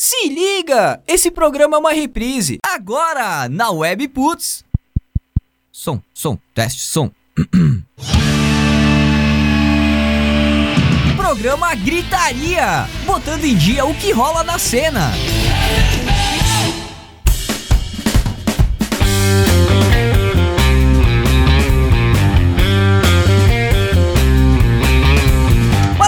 Se liga! Esse programa é uma reprise. Agora, na Web Putz. Som, som, teste, som. programa Gritaria, botando em dia o que rola na cena.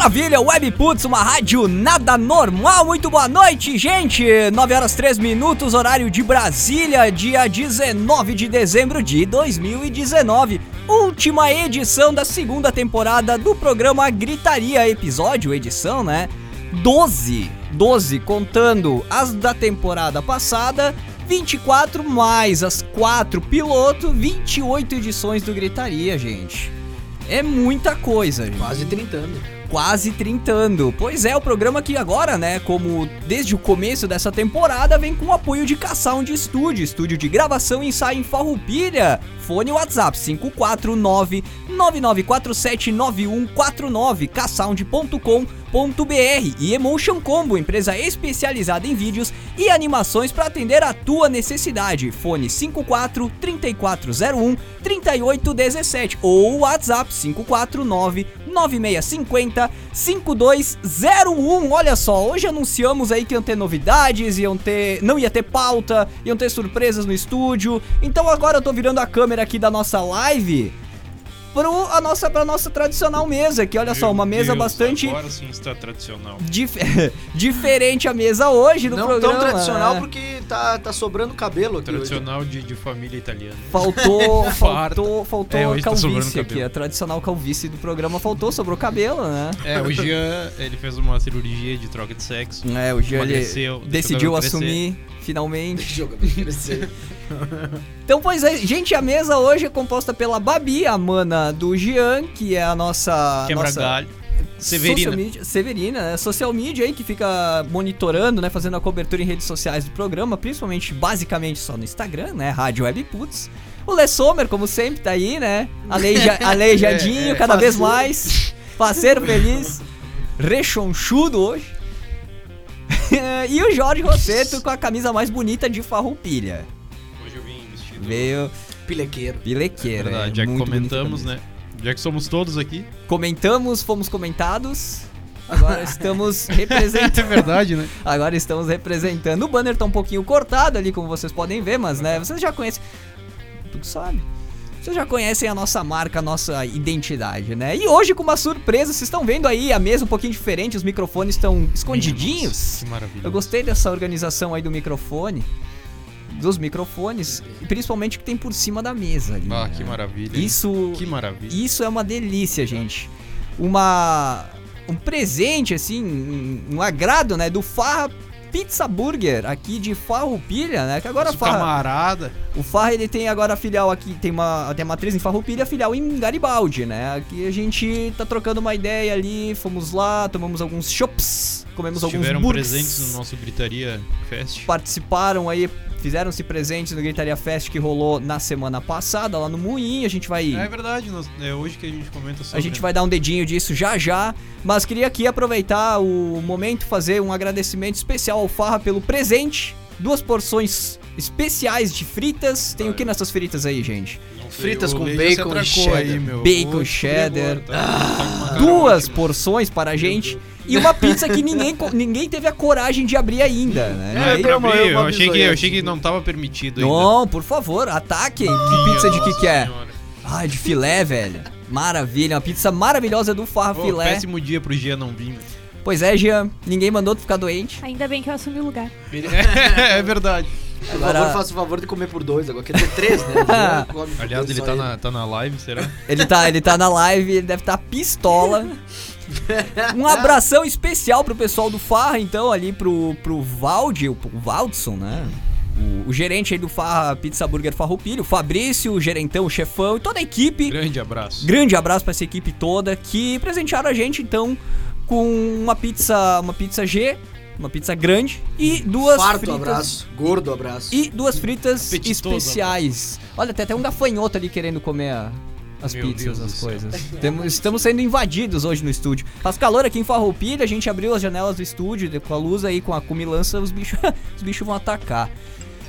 Maravilha, Webputs, uma rádio nada normal. Muito boa noite, gente. 9 horas 3 minutos, horário de Brasília, dia 19 de dezembro de 2019. Última edição da segunda temporada do programa Gritaria, episódio, edição, né? 12. 12, contando as da temporada passada 24 mais as 4 piloto, 28 edições do Gritaria, gente. É muita coisa, gente. Quase 30 anos quase trintando. Pois é, o programa que agora, né, como desde o começo dessa temporada, vem com o apoio de K-Sound Studio, estúdio de gravação e ensaio em Farroupilha. Fone WhatsApp 549 99479149 ksound.com.br e Emotion Combo, empresa especializada em vídeos e animações para atender a tua necessidade. Fone 54 3401 3817 ou WhatsApp 549 9650 5201. Olha só, hoje anunciamos aí que iam ter novidades, iam ter, não ia ter pauta, iam ter surpresas no estúdio. Então agora eu tô virando a câmera aqui da nossa live pro a nossa, pra nossa tradicional mesa, que olha Meu só, uma mesa Deus, bastante. Agora sim está tradicional. Dif diferente a mesa hoje no Não programa. tão tradicional né? porque tá, tá sobrando cabelo aqui. Tradicional de, de família italiana. Faltou, faltou, faltou É, tá calvície aqui. cabelo. A tradicional calvície do programa faltou, sobrou cabelo, né? É, o Jean, ele fez uma cirurgia de troca de sexo. É, o Jean ele decidiu assumir finalmente. Então, pois é, gente, a mesa hoje é composta pela Babi, a mana do Jean, que é a nossa. Quebra nossa galho. Severina. Social media, Severina, né? Social media aí que fica monitorando, né? Fazendo a cobertura em redes sociais do programa, principalmente, basicamente só no Instagram, né? Rádio Webputs. O Le Sommer, como sempre, tá aí, né? Aleija, aleijadinho, É, é, cada vez faceiro. mais. Parceiro feliz. Rechonchudo hoje. e o Jorge Rosseto com a camisa mais bonita de farroupilha. Hoje eu vim vestido. Veio Pilequeiro. pilequeira. É verdade, é já que muito bonita a comentamos, né? Já que somos todos aqui. Comentamos, fomos comentados. Agora estamos representando. É verdade, né? Agora estamos representando. O banner tá um pouquinho cortado ali, como vocês podem ver, mas né, vocês já conhecem. Tu que sabe. Vocês já conhecem a nossa marca, a nossa identidade, né? E hoje, com uma surpresa, vocês estão vendo aí a mesa um pouquinho diferente, os microfones estão escondidinhos. Nossa, que maravilha. Eu gostei dessa organização aí do microfone. Dos microfones, principalmente o que tem por cima da mesa ali. Ah, né? que maravilha. Isso, Que maravilha. isso é uma delícia, gente. Uma um presente assim, um, um agrado, né, do Farra Pizza Burger aqui de Farroupilha, né? Que agora Farra, camarada. o Farra ele tem agora a filial aqui, tem uma tem a matriz em Farroupilha, a filial em Garibaldi, né? Aqui a gente tá trocando uma ideia ali, fomos lá, tomamos alguns chops, comemos alguns Tiveram burgers presentes no nosso Gritaria Fest. participaram aí, fizeram-se presentes no Gritaria Fest que rolou na semana passada lá no Moinho. A gente vai É verdade, nós- é hoje que a gente comenta sobre. a gente vai dar um dedinho disso já já, mas queria aqui aproveitar o momento fazer um agradecimento especial ao Farra pelo presente. Duas porções especiais de fritas. Tem o que nessas fritas aí, gente? Fritas com bacon e cheddar. Aí, meu. Bacon, cheddar. cara Duas porções para a gente e uma pizza que ninguém, ninguém teve a coragem de abrir ainda, né? É, E aí- pra uma- abrir, eu, achei que, eu achei que não tava permitido ainda. Não, por favor, ataquem. Que pizza de que que é? Ai, de filé, velho. Maravilha, uma pizza maravilhosa do Farra Ô, Filé. péssimo dia pro Gia não vir. né? Pois é, Jean, ninguém mandou tu ficar doente. Ainda bem que eu assumi o lugar. é verdade. Por Agora- favor, faça o favor de comer por dois. Agora quer ter três, né? Por Aliás, ele tá na, tá na live, será? Ele tá, ele tá na live, ele deve estar pistola. Um abração especial pro pessoal do Farra, então, ali pro, pro Valdi, o Valdson, né? O, o gerente aí do Farra Pizza Burger Farroupilha, o Fabrício, o gerentão, o chefão e toda a equipe. Grande abraço. Grande abraço pra essa equipe toda que presentearam a gente então com uma pizza, uma pizza G, uma pizza grande e duas Farto fritas abraço. Gordo abraço. e duas fritas Apetitoso especiais. Olha, tem até um gafanhoto ali querendo comer a as Meu pizzas, Deus as coisas. Temos- estamos sendo invadidos hoje no estúdio. Faz calor aqui em Farroupilha, a gente abriu as janelas do estúdio com a luz aí, com a cumilança, os bichos, os bichos vão atacar.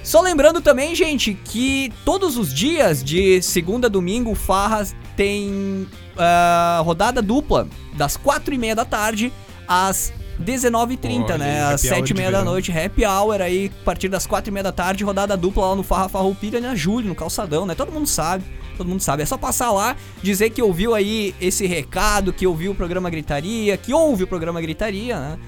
Só lembrando também, gente, que todos os dias de segunda a domingo, o Farras tem ah, rodada dupla, das 4 e meia da tarde às 19h30, Olha né? Às 7 e meia da noite, happy hour aí, a partir das 4 e meia da tarde, rodada dupla lá no Farra Farroupilha, na Júlio, no Calçadão, né? Todo mundo sabe, todo mundo sabe. É só passar lá, dizer que ouviu aí esse recado, que ouviu o programa Gritaria, que ouve o programa Gritaria, né?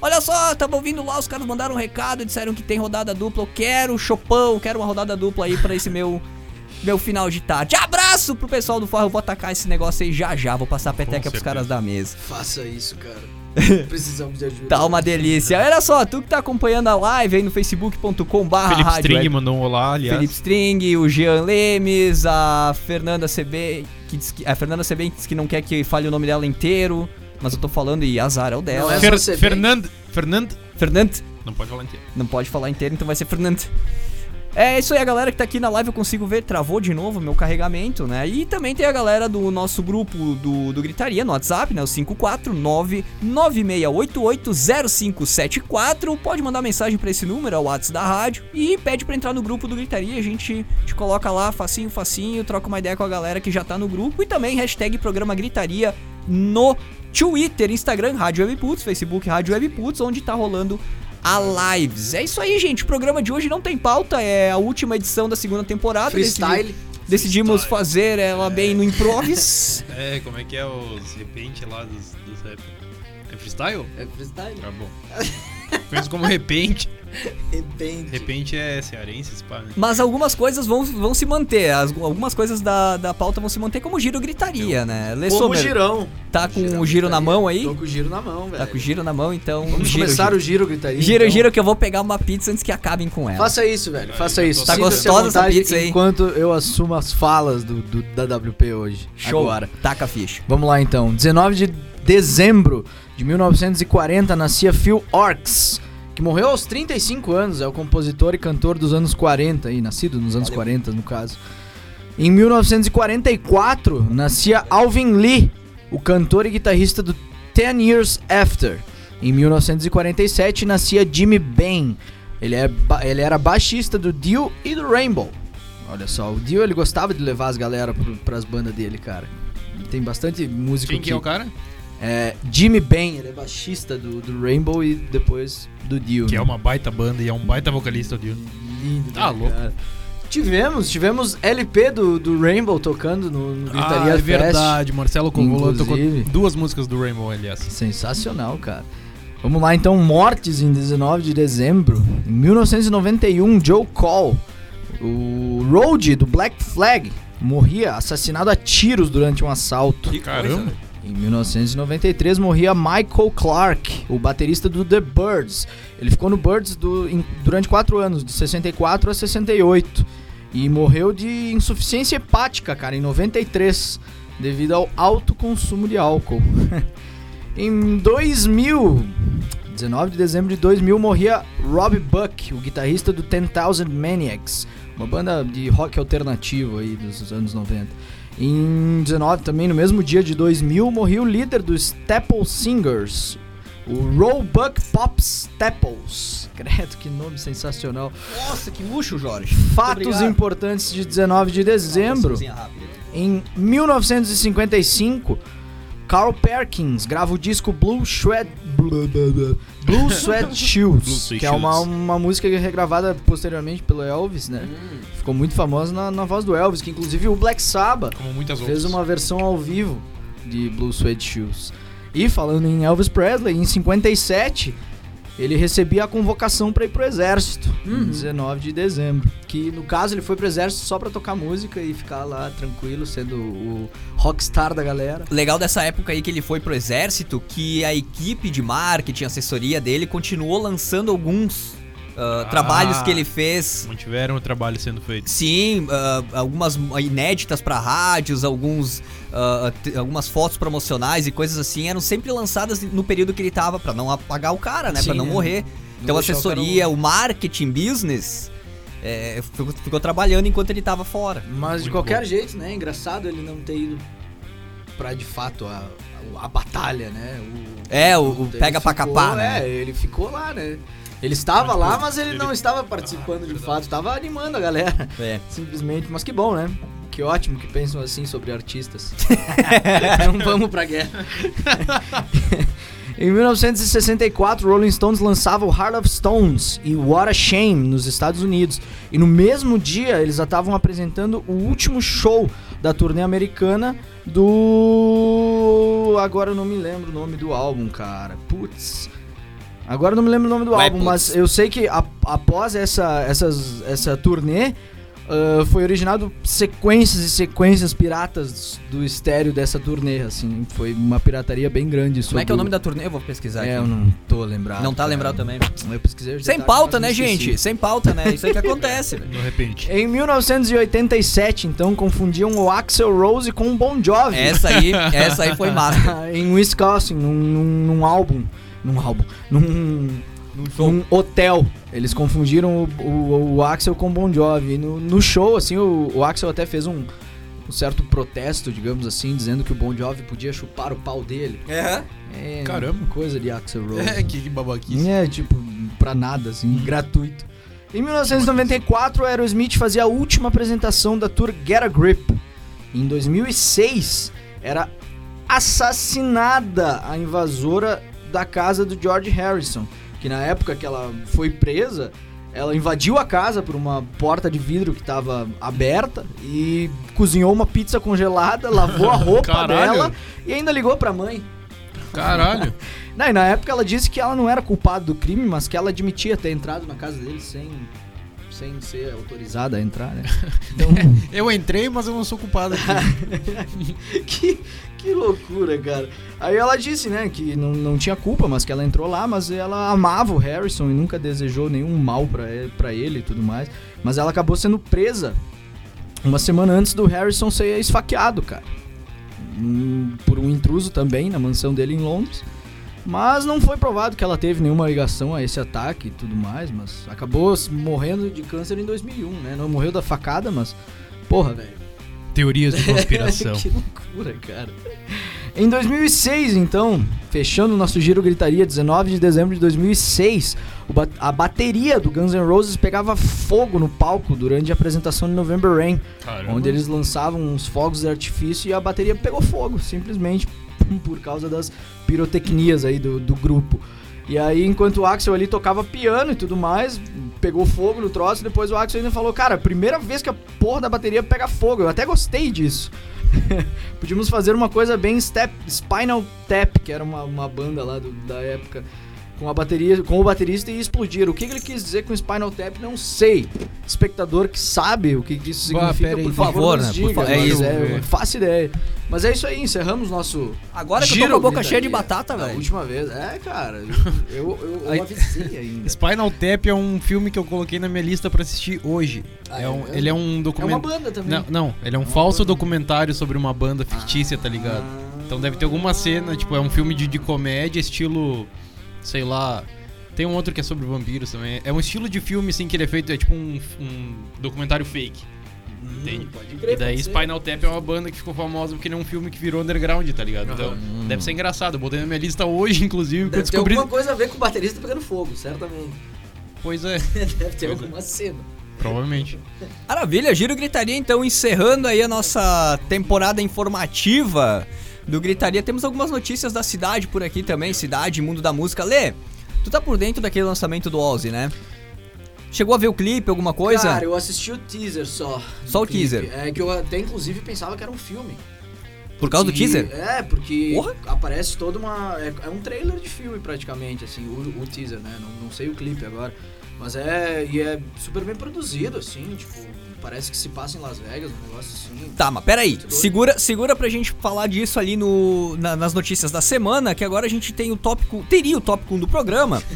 Olha só, tava ouvindo lá, os caras mandaram um recado, disseram que tem rodada dupla. Eu quero chopão, quero uma rodada dupla aí pra esse meu meu final de tarde. Abraço pro pessoal do Farra, eu vou atacar esse negócio aí já já, vou passar a peteca pros caras da mesa. Faça isso, cara. Precisamos de ajuda. Tá uma delícia. Olha só, tu que tá acompanhando a live aí no facebook.com barra Felipe rádio String web. mandou um olá, aliás. Felipe String, o Jean Lemes, a Fernanda CB, que diz que, a Fernanda CB diz que não quer que fale o nome dela inteiro, mas eu tô falando e azar é o dela. Não é Fer. Fernand, Fernand, Fernand, não pode falar inteiro. não pode falar inteiro, então vai ser Fernand. É isso aí, a galera que tá aqui na live eu consigo ver, travou de novo meu carregamento, né? E também tem a galera do nosso grupo do, do Gritaria no WhatsApp, né? O 549-9688-0574. Pode mandar mensagem pra esse número, é o WhatsApp da rádio. E pede pra entrar no grupo do Gritaria, a gente te coloca lá, facinho, facinho, troca uma ideia com a galera que já tá no grupo. E também hashtag programa Gritaria no Twitter, Instagram, Rádio Webputs, Facebook Rádio Webputs, onde tá rolando a lives. É isso aí, gente. O programa de hoje não tem pauta, é a última edição da segunda temporada. Freestyle. Decidi- decidimos fazer ela bem no improvis. É, como é que é os repente lá dos, dos rap? É freestyle? É freestyle. Tá bom. Conheço como repente. Repente. Repente é cearense, esse pá, né? Mas algumas coisas vão, vão se manter. as- algumas coisas da, da pauta vão se manter, como o giro gritaria, né? Lê Como Sommer, girão. tá com Girão o giro na gritaria. mão aí? Tô com o giro na mão, velho. Tá com o giro na mão, então. Vamos giro, começar giro. o giro gritaria. Giro, então. giro, que eu vou pegar uma pizza antes que acabem com ela. Faça isso, velho. Faça já isso. Tá gostosa essa pizza aí? Enquanto eu assumo as falas do, do- da WP hoje. Show. Agora. Taca a ficha. Vamos lá então. 19 de dezembro de 1940 nascia Phil Orks, que morreu aos 35 anos, é o compositor e cantor dos anos 40, aí, nascido nos anos 40 no caso. Em 1944 nascia Alvin Lee, o cantor e guitarrista do Ten Years After. Em 1947 nascia Jimmy Bain. Ele, é ba- ele era baixista do Dio e do Rainbow. Olha só, o Dio ele gostava de levar as galera pro, pras bandas dele, cara. Tem bastante música Quem que é o cara? É, Jimmy Bain, ele é baixista do, do Rainbow e depois do Dio. Que é né? uma baita banda e é um baita vocalista, Dio. lindo. Tá louco. cara? Tivemos, tivemos LP do, do Rainbow tocando no, no Gritaria Ah, é Fest. verdade. Marcelo Covola tocou duas músicas do Rainbow, aliás. Sensacional, cara. Vamos lá então, mortes em 19 de dezembro. Em 1991, Joe Cole, o Road do Black Flag, morria assassinado a tiros durante um assalto. Caramba. Em 1993 morria Michael Clark, o baterista do The Birds. Ele ficou no Birds do- em- durante quatro anos, de 64 a 68. E morreu de insuficiência hepática, cara, em 93, devido ao alto consumo de álcool. em 2000, 19 de dezembro de 2000, morria Rob Buck, o guitarrista do 10,000 Maniacs, uma banda de rock alternativo aí dos anos 90. Em 19, também no mesmo dia de 2000, morreu o líder do Staple Singers, o Roebuck Pop Staples. Credo, que nome sensacional. Nossa, que luxo, Jorge. Fatos importantes de 19 de dezembro. Em 1955, Carl Perkins grava o disco Blue Sweat Blue Sweat Shoes, Sweat que é uma, uma música regravada posteriormente pelo Elvis, né? Ficou muito famosa na, na voz do Elvis, que inclusive o Black Sabbath fez uma versão ao vivo de Blue Suede Shoes. E falando em Elvis Presley, em 57 ele recebia a convocação para ir pro exército, em 19 de dezembro. Que no caso ele foi pro exército só pra tocar música e ficar lá tranquilo, sendo o rockstar da galera. Legal dessa época aí que ele foi pro exército, que a equipe de marketing, assessoria dele, continuou lançando alguns ah, Ah. trabalhos que ele fez. Mantiveram o trabalho sendo feito. Sim, ah, algumas inéditas pra rádios, alguns, ah, t- algumas fotos promocionais e coisas assim eram sempre lançadas no período que ele tava, pra não apagar o cara, né? Sim, pra não né? morrer. Não Então o assessoria, cara o marketing business é, ficou, ficou trabalhando enquanto ele tava fora. Mas de Muito qualquer bom. jeito, né? Engraçado ele não ter ido pra de fato a, a, a batalha, né? O, É, o- o pega pra capar, né? É, ele ficou lá, né? Ele estava lá, mas ele não estava participando de fato, estava animando a galera, É. simplesmente. Mas que bom, né? Que ótimo que pensam assim sobre artistas. não vamos pra guerra. Em 1964, Rolling Stones lançava o Heart of Stones e What a Shame nos Estados Unidos. E no mesmo dia, eles já estavam apresentando o último show da turnê americana do. Agora eu não me lembro o nome do álbum, cara. Putz. Agora eu não me lembro o nome do Vai, álbum, putz. mas eu sei que a- após essa, essas, essa turnê. ah, foi originado sequências e sequências piratas do estéreo dessa turnê, assim, foi uma pirataria bem grande. Como é que é o nome da turnê? Eu vou pesquisar É, aqui. eu não tô lembrado. Não tá cara. lembrado também. Eu pesquisei Sem pauta, né, gente? Sem pauta, né? Isso aí que acontece, velho. De repente. Em 1987, então, confundiam o Axel Rose com o Bon Jovi. Essa aí, essa aí foi massa. em Wisconsin, num, num, num álbum. Num álbum. Num, show. num hotel. Eles confundiram o, o, o Axel com o Bon Jovi. E No, no show, assim, o, o Axel até fez um, um certo protesto, digamos assim, dizendo que o Bon Jovi podia chupar o pau dele. É. É, Caramba. Coisa de Axel Rose. É, que babaquice. É, tipo, pra nada, assim, gratuito. Em 1994, o Aerosmith fazia a última apresentação da tour Get a Grip. Em 2006, era assassinada a invasora da casa do George Harrison, que na época que ela foi presa, ela invadiu a casa por uma porta de vidro que estava aberta e cozinhou uma pizza congelada, lavou a roupa Caralho. dela e ainda ligou pra mãe. Caralho. Não, e na época ela disse que ela não era culpada do crime, mas que ela admitia ter entrado na casa dele sem, sem ser autorizada a entrar, né? Então, Eu entrei, mas eu não sou culpado que, que loucura, cara. Aí ela disse, né, que não, não tinha culpa, mas que ela entrou lá, mas ela amava o Harrison e nunca desejou nenhum mal pra ele, pra ele e tudo mais. Mas ela acabou sendo presa uma semana antes do Harrison ser esfaqueado, cara. Hum, Por um intruso também na mansão dele em Londres. Mas não foi provado que ela teve nenhuma ligação a esse ataque e tudo mais, mas acabou morrendo de câncer em 2001, né? Não morreu da facada, mas porra, velho. Teorias de conspiração. que loucura, cara. Em 2006, então, fechando o nosso giro gritaria, 19 de dezembro de 2006, o ba- a bateria do Guns N' Roses pegava fogo no palco durante a apresentação de November Rain, Caramba. onde eles lançavam uns fogos de artifício e a bateria pegou fogo, simplesmente por causa das pirotecnias aí do, do grupo. E aí, enquanto o Axel ali tocava piano e tudo mais, pegou fogo no troço, depois o Axel ainda falou, cara, primeira vez que a porra da bateria pega fogo, eu até gostei disso. Podíamos fazer uma coisa bem step, Spinal Tap, que era uma, uma banda lá do- da época, com a bateria, com o baterista e explodir. O que que ele quis dizer com Spinal Tap, não sei. Espectador que sabe o que isso significa, aí, por por favor, favor, nos né? diga, Por fa- é isso. eu não faço ideia. Mas é isso aí, encerramos nosso Agora que eu tô com a boca cheia de batata, velho. última vez. É, cara, eu, eu, eu, avisei ainda. Spinal Tap é um filme que eu coloquei na minha lista pra assistir hoje. Ah, é é um- mesmo? ele é um É uma documentário. banda também. Não, não, ele é um uma falso banda. documentário sobre uma banda fictícia, tá ligado? Ah. Então deve ter alguma cena, tipo, é um filme de, de comédia, estilo. Sei lá. Tem um outro que é sobre vampiros também. É um estilo de filme, assim, que ele é feito, é tipo um, um documentário fake. Entende? Hum, Pode crer, E daí pode ser. Spinal Tap é uma banda que ficou famosa porque ele é um filme que virou underground, tá ligado? Então, deve ser engraçado. Eu botei na minha lista hoje, inclusive, porque eu Deve ter descobri. alguma coisa a ver com o baterista pegando fogo, certamente. Pois é, Deve ter Pois é. alguma cena. provavelmente. Maravilha, Giro Gritaria então encerrando aí a nossa temporada informativa do Gritaria. Temos algumas notícias da cidade por aqui também, cidade, mundo da música. Lê, tu tá por dentro daquele lançamento do Ozzy, né? Chegou a ver o clipe, alguma coisa? Cara, eu assisti o teaser só. Só o clipe. teaser. É que eu até inclusive pensava que era um filme. por causa do teaser? É, porque Porra. aparece toda uma. É, é um trailer de filme praticamente, assim, o, o teaser, né? Não, não sei o clipe agora. Mas é. E é super bem produzido, assim, tipo, parece que se passa em Las Vegas, um negócio assim. Tá, mas peraí, segura, segura pra gente falar disso ali no, na- nas notícias da semana, que agora a gente tem o tópico, teria o tópico 1 do programa.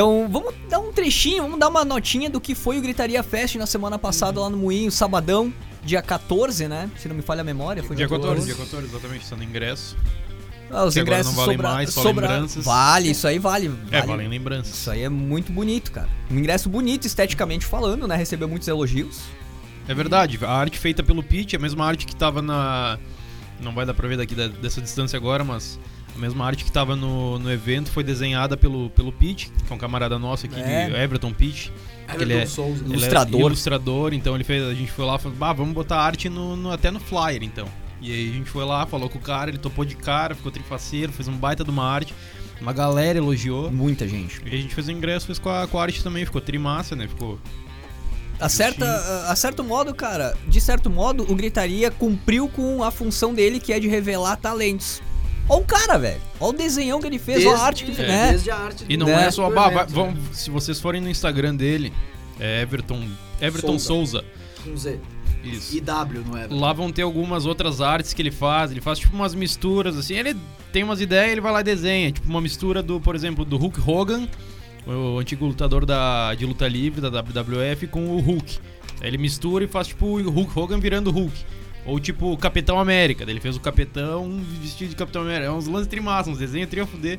Então, vamos dar um trechinho, vamos dar uma notinha do que foi o Gritaria Fest na semana passada lá no Moinho, sabadão, dia 14, né? Se não me falha a memória, foi Dia 14, dia 14, exatamente, está no ingresso. Ah, os Que agora ingressos não valem sobra- mais, só sobra- lembranças. Vale, isso aí vale. É, vale. valem lembranças. Isso aí é muito bonito, cara. Um ingresso bonito, esteticamente falando, né? Recebeu muitos elogios. É verdade, a arte feita pelo Pete, a mesma arte que tava na. Não vai dar pra ver daqui da- dessa distância agora, mas mesma arte que tava no, no evento foi desenhada pelo, pelo Pete, que é um camarada nosso aqui, É. de Everton Pete. Everton Ele é- Souza. Ele Ilustrador. É ilustrador, então ele fez. A gente foi lá e falou, vamos botar arte no, no- até no flyer, então. E aí a gente foi lá, falou com o cara, ele topou de cara, ficou trifaceiro, fez um baita de uma arte. Uma galera elogiou. Muita gente. E a gente fez o ingresso, fez com a, com a arte também, ficou trimassa, né? Ficou. A, certa, a certo modo, cara, de certo modo, o Gritaria cumpriu com a função dele, que é de revelar talentos. Ó o cara, velho. Ó o desenhão que ele fez, ó a arte que ele fez. é, né? Desde a arte E não Né? é só. Bah, evento, vai- né? vão- se vocês forem no Instagram dele, é Everton. Everton Souza. Com Z. Isso. E W, não é? Lá vão ter algumas outras artes que ele faz. Ele faz tipo umas misturas, assim. Ele tem umas ideias ele vai lá e desenha. Tipo uma mistura do, por exemplo, do Hulk Hogan, o antigo lutador da, de luta livre da WWF, com o Hulk. Aí ele mistura e faz tipo o Hulk Hogan virando Hulk. Ou tipo o Capitão América. Ele fez o Capitão vestido de Capitão América. É uns lances trimassa, uns desenhos tri a fuder.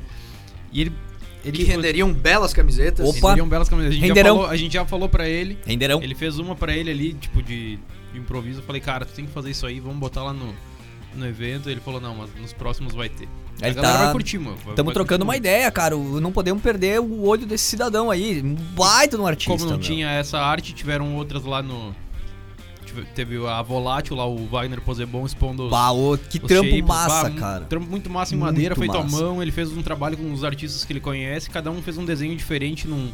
E ele. ele Que renderiam belas camisetas. Opa. renderiam belas camisetas. A gente, já Renderão. falou, a gente já falou pra ele. Renderão. Ele fez uma pra ele ali, tipo, de, de improviso. Eu falei, cara, tu tem que fazer isso aí, vamos botar lá no, no evento. Ele falou, não, mas nos próximos vai ter. Ele a galera tá- vai curtir, mano. Estamos trocando curtir uma ideia, cara. Não podemos perder o olho desse cidadão aí. Um baita de um artista. Como não meu. tinha essa arte, tiveram outras lá no. Teve a Volátil lá, o Wagner Posebon expondo os, Bah, ô, que os trampo shapes. massa, Bah, um cara. Trampo muito massa em Muito madeira, feito massa. à mão. Ele fez um trabalho com os artistas que ele conhece. Cada um fez um desenho diferente num,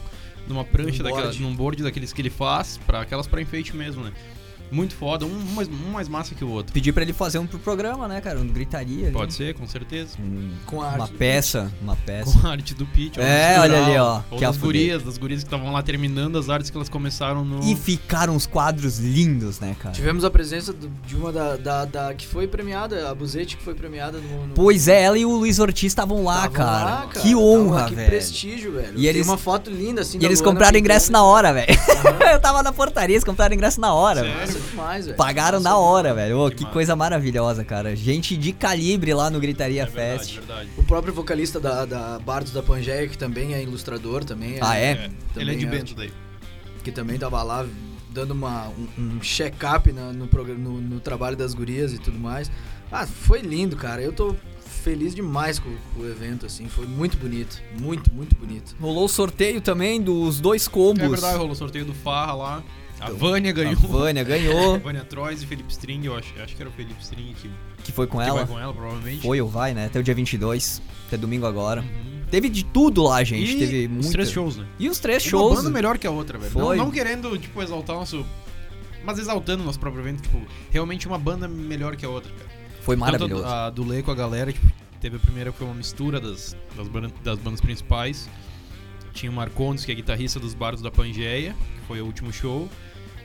numa prancha, Num daquela, board. num board daqueles que ele faz, para aquelas pra enfeite mesmo, né? Muito foda, um mais, um mais massa que o outro. Pedi pra ele fazer um pro programa, né, cara? Um gritaria. ali. Pode ser, com certeza. Um- Com a uma arte peça, uma peça. Com a arte do Pete. É, olha ali, ó, Ou que das gurias, das gurias que estavam lá terminando as artes que elas começaram no. E ficaram uns quadros lindos, né, cara? Tivemos a presença do- de uma da, da, da- que foi premiada, a Buzete que foi premiada no. no Pois é, ela e o Luiz Ortiz estavam lá, lá, cara. Que honra, lá, velho. Que prestígio, velho. E Tem eles- uma foto linda assim E da eles Luana compraram ingresso na hora, velho. Eu tava na portaria, eles compraram ingresso na hora, Sério? Demais, velho. Pagaram na hora, velho. Ô, Que coisa maravilhosa, cara. Gente de calibre lá no Gritaria é verdade, Fest. verdade. O próprio vocalista da, da Bardos da Pangeia, que também é ilustrador, também Ah, é? É, ele é Também de é. Bento daí. que também tava lá dando uma, um, um check-up no, programa- no, no trabalho das gurias e tudo mais. Ah, foi lindo, cara. Eu tô feliz demais com, com o evento, assim. Foi muito bonito. Muito, muito bonito. Rolou o sorteio também dos dois combos. É verdade, rolou o sorteio do Farra lá. A Vânia A ganhou. Vânia ganhou, Vânia Trois e Felipe String, eu acho, acho que era o Felipe String que, que foi com que ela. vai com ela, provavelmente. Foi ou vai, né? Até o dia 22, até domingo agora. Uhum. Teve de tudo lá, gente. E Teve os muito. três shows, né? E os três Uma shows. banda melhor que a outra, velho. Não, Foi. não querendo, tipo, exaltar o nosso... Mas exaltando o nosso próprio evento, tipo, realmente uma banda melhor que a outra, cara. Foi Tanto maravilhoso. a, a do Lê com a galera, tipo, teve a primeira que foi uma mistura das, das, bandas, das bandas principais. Tinha o Marcondes, que é guitarrista dos Bardos da Pangeia, que foi o último show.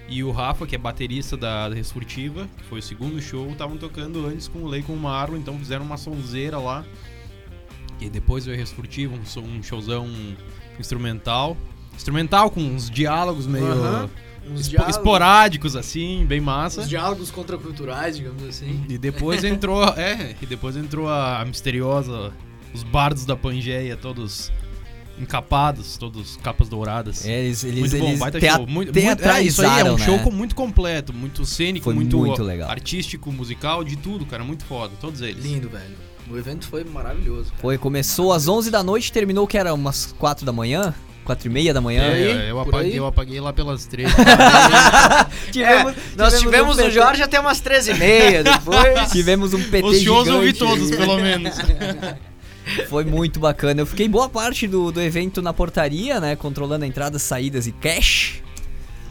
E o Rafa, que é baterista da, Resfurtiva, que foi o segundo show, estavam tocando antes com o Lei com o Marlon, então fizeram uma sonzeira lá. E depois veio a Resfurtiva, um, um showzão instrumental. Instrumental com uns diálogos meio Aham. Uns espo- diálogos- esporádicos, assim, bem massa. Uns diálogos contraculturais, digamos assim. E depois entrou, é, e depois entrou a, a misteriosa, os bardos da Pangeia, todos encapados, todos capas douradas. É, Eles, eles, muito bom, eles baita show. Muito, muito, é, isso aí é um show né? com- muito completo, muito cênico, Foi muito, muito legal. artístico, musical, de tudo, cara, muito foda, todos eles. Lindo, velho. O evento foi maravilhoso. Cara. Foi, começou às 11 da noite, terminou que era umas 4 da manhã, 4 e meia da manhã. É, aí, eu, por apaguei, aí. eu apaguei lá pelas três. Tivemos, Nós tivemos um o Jorge até umas 13h30, depois... Tivemos um PT eu vi gigante. todos, pelo menos. Foi muito bacana. Eu fiquei boa parte do, do evento na portaria, né? Controlando entradas, saídas e cash.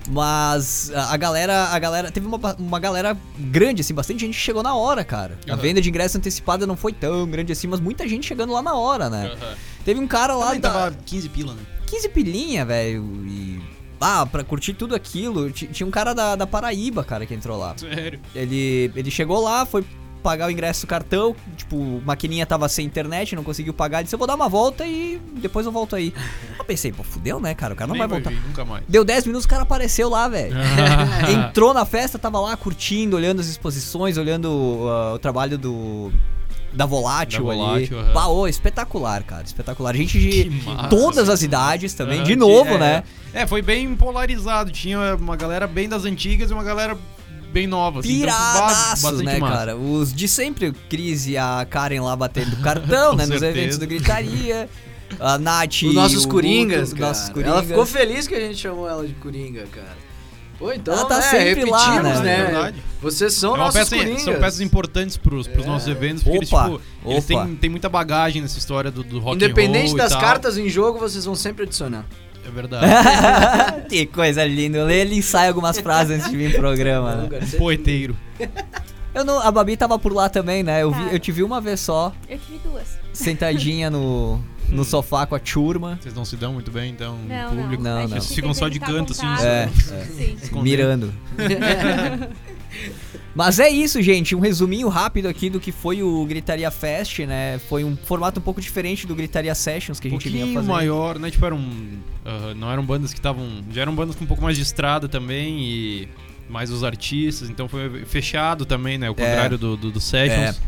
Mas a, a galera, a galera. Teve uma, uma galera grande, assim, bastante gente chegou na hora, cara. A Aham. venda de ingresso antecipada não foi tão grande assim, mas muita gente chegando lá na hora, né? Aham. Teve um cara lá Também da tava 15 pila, né? 15 pilinha, velho, e. Ah, pra curtir tudo aquilo. Ti- Tinha um cara da, da Paraíba, cara, que entrou lá. Sério. Ele, ele chegou lá, foi pagar o ingresso do cartão, tipo, maquininha tava sem internet, não conseguiu pagar, disse, eu vou dar uma volta e depois eu volto aí. Eu pensei, pô, fudeu, né, cara, o cara não Nem vai voltar. vir, nunca mais. Deu 10 minutos, o cara apareceu lá, velho. Entrou na festa, tava lá curtindo, olhando as exposições, olhando uh, o trabalho do da Volátil, Da ali. Volátil, aham. Bah, ô, espetacular, cara, espetacular. Gente de massa. todas as idades também, Aham, de novo, é, né? É, foi bem polarizado. Tinha uma galera bem das antigas e uma galera bem nova. Assim, então, ba- Piradaços, né, massa. cara? Os de sempre, o Cris e a Karen lá batendo cartão, né? Nos certeza. eventos do Gritaria. A Nath. Os nossos o Coringas, Guto, cara. nossos Ela Coringas. ficou feliz que a gente chamou ela de Coringa, cara. Pô, então, Ela tá né, sempre lá, né? né? É verdade. Vocês são É nossos peça, Coringas. são peças importantes pros, pros É. nossos eventos, porque Opa, eles, tipo, eles têm, têm muita bagagem nessa história do, do rock and Independente roll e das tal. cartas em jogo, vocês vão sempre adicionar. É verdade. que coisa linda. Ele ensaia algumas frases antes de vir pro programa, né? Poeteiro. Eu não, a Babi tava por lá também, né? Eu, vi, Tá. eu te vi uma vez só, Eu tive duas. sentadinha no, no sofá com a turma. Vocês não se dão muito bem, então, Não, no público. Não, não. Vocês ficam só de evitar canto, assim. É, Sim. Escondendo. mirando. Mas é isso, gente. Um resuminho rápido aqui do que foi o Gritaria Fest, né? Foi um formato um pouco diferente do Gritaria Sessions que a Um gente vinha pouquinho fazendo. maior, né? Tipo, eram. ah, não eram bandas que estavam. Já eram bandas com um pouco mais de estrada também e mais os artistas, então foi fechado também, né? O contrário do, do, do Sessions.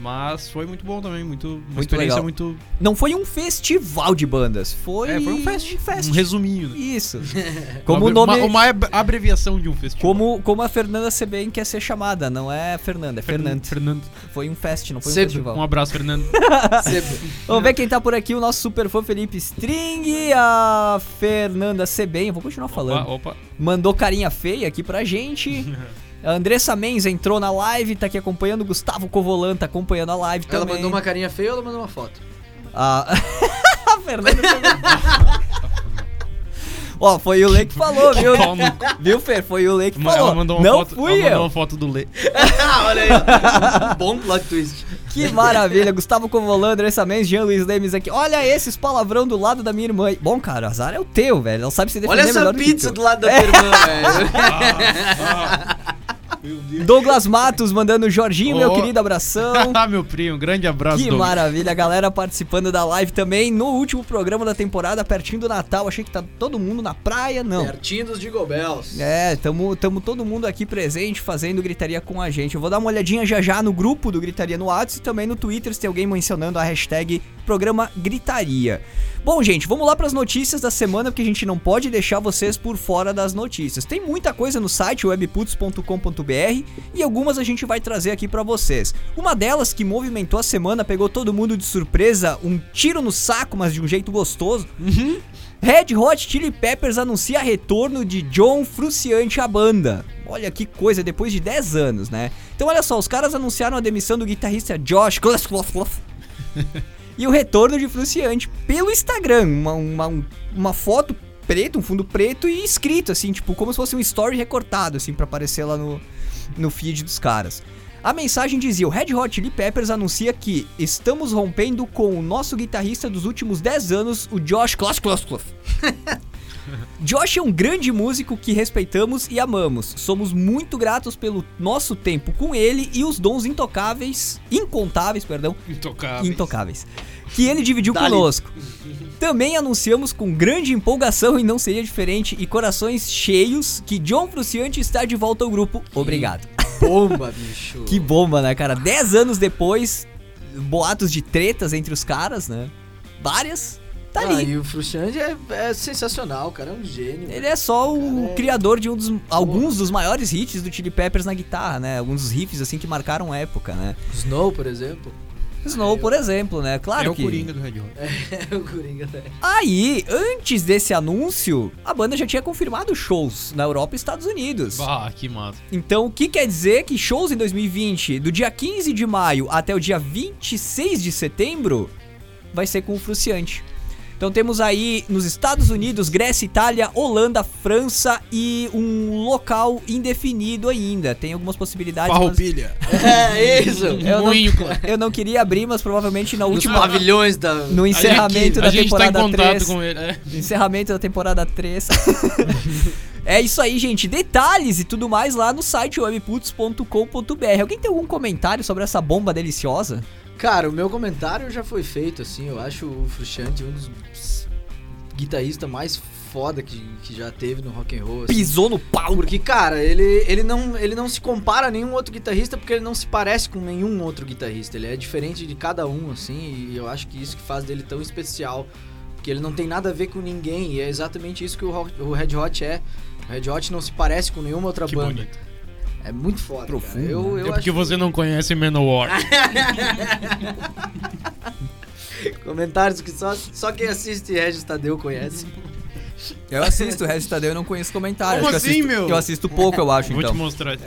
Mas foi muito bom também, muito, uma Muito experiência legal. muito. Não foi um festival de bandas, foi, É, foi um fest. um fest. Um resuminho, né? Isso. Como o nome... Uma, uma ab- abreviação de um festival. Como, como a Fernanda Sebem quer ser chamada, não é Fernanda, é Fernando. Fernando. Foi um fest, não foi um Sempre. festival. Um abraço, Fernando. Vamos ver quem tá por aqui, o nosso super fã Felipe String, a Fernanda Sebem, eu vou continuar falando. Opa, opa. Mandou carinha feia aqui pra gente. A Andressa Menz entrou na live, tá aqui acompanhando. O Gustavo Covolan tá acompanhando a live Ela também. mandou uma carinha feia ou ela mandou uma foto? A, a Fernanda. Ó, foi o Lê que falou, viu? Viu, Fer? Foi o Lê que Ela falou. mandou uma não foto, fui ela mandou eu. uma foto do Lê. ah, olha aí. ó. Bom plot twist. Que maravilha. Gustavo Covolan, Andressa Menz, Jean Luiz Lemes aqui. Olha esses palavrão do lado da minha irmã. Bom, cara, o azar é o teu, velho. Ela sabe se defender Olha essa melhor do que pizza tu. do lado da tua irmã, velho. Douglas Matos mandando Jorginho, meu Oh. querido, abração. ah, meu primo, um grande abraço, Que Douglas. maravilha, a galera participando da live também no último programa da temporada, pertinho do Natal. Achei que tá todo mundo na praia, não. Pertinho dos Jingle Bells. É, tamo, tamo todo mundo aqui presente fazendo gritaria com a gente. Eu vou dar uma olhadinha já já no grupo do Gritaria no WhatsApp e também no Twitter se tem alguém mencionando a hashtag programa Gritaria. Bom, gente, vamos lá para as notícias da semana porque a gente não pode deixar vocês por fora das notícias. Tem muita coisa no site webputs.com.br e algumas a gente vai trazer aqui para vocês. Uma delas que movimentou a semana, pegou todo mundo de surpresa, um tiro no saco, mas de um jeito gostoso. Red Hot Chili Peppers anuncia retorno de John Frusciante à banda. Olha que coisa, depois de 10 anos, né? Então olha só, os caras anunciaram a demissão do guitarrista Josh e o retorno de Frusciante pelo Instagram. Uma, uma, um- uma foto preta, um fundo preto e escrito assim, tipo, como se fosse um story recortado, assim, pra aparecer lá no, no feed dos caras. A mensagem dizia: o Red Hot Chili Peppers anuncia que estamos rompendo com o nosso guitarrista dos últimos 10 anos, o Josh Kloss. Josh é um grande músico que respeitamos e amamos. Somos muito gratos pelo nosso tempo com ele e os dons intocáveis, incontáveis, perdão, Intocáveis. intocáveis, que ele dividiu Dali. conosco. Também anunciamos com grande empolgação e não seria diferente e corações cheios que John Frusciante está de volta ao grupo. Obrigado. Bomba, bicho. Que bomba, né, cara? Dez anos depois, boatos de tretas entre os caras, né? Várias. Tá Ah, ali. e o Frusciante é, é sensacional, o cara é um gênio. Ele é só o Cara, é- criador de um dos, alguns dos maiores hits do Chili Peppers na guitarra, né? Alguns dos riffs assim que marcaram época, né? Snow, por exemplo. Snow, por exemplo, né? Claro é o que Coringa do Red Hot. É o Coringa, né? Aí, antes desse anúncio, a banda já tinha confirmado shows na Europa e Estados Unidos. Ah, que massa. Então, o que quer dizer que shows em 2020, do dia 15 de maio até o dia 26 de setembro, vai ser com o Fruciante. Então temos aí nos Estados Unidos, Grécia, Itália, Holanda, França e um local indefinido ainda. Tem algumas possibilidades. mas Farroupilha. É isso. eu, não, eu não queria abrir, mas provavelmente na Nos última. pavilhões da. No encerramento a da gente, a gente tá em temporada contato 3. com ele. É. Encerramento da temporada 3. é isso aí, gente. Detalhes e tudo mais lá no site webputs.com.br. Alguém tem algum comentário sobre essa bomba deliciosa? Cara, o meu comentário já foi feito, assim. Eu acho o Frusciante um dos guitarristas mais foda que, que já teve no rock and roll. assim. Pisou no pau. Porque, cara, ele, ele, não, ele não se compara a nenhum outro guitarrista porque ele não se parece com nenhum outro guitarrista. Ele é diferente de cada um, assim, e eu acho que isso que faz dele tão especial. Porque ele não tem nada a ver com ninguém, e é exatamente isso que o, o Red Hot é. O Red Hot não se parece com nenhuma outra Que banda. bonito. É muito foda. Profundo, cara. Eu, né? eu é porque acho você não conhece Manowar. que comentários que só, só quem assiste Regis Tadeu conhece. Eu assisto, o Regis Tadeu eu não conheço comentários. Como assim, assisto- meu? que Eu assisto pouco, eu acho, Vou então. te mostrar.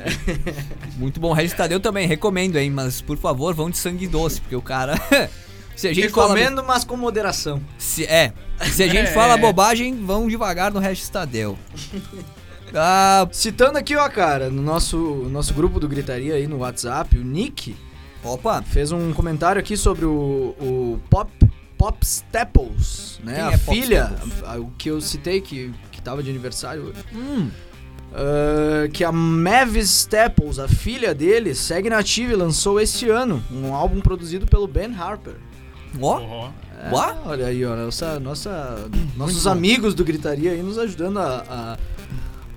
Muito bom. Regis Tadeu também, recomendo, hein? Mas, por favor, vão de sangue doce, porque o cara... se a gente fala... Recomendo, mas com moderação. Se, é, se a gente É. fala bobagem, vão devagar no Regis Tadeu. Ah, Citando aqui, ó, cara, no nosso, nosso grupo do Gritaria aí no WhatsApp, o Nick opa, fez um comentário aqui sobre o, o Pop, Pop Staples, né? Quem a é filha, Staples? a- o que eu citei, que, que tava de aniversário hoje. hum, Ah, que a Mavis Staples, a filha dele, segue nativa e lançou este ano um álbum produzido pelo Ben Harper. ó, Ó, É, Uá? olha aí, ó, nossa, nossa, nossos bom. amigos do Gritaria aí nos ajudando a, a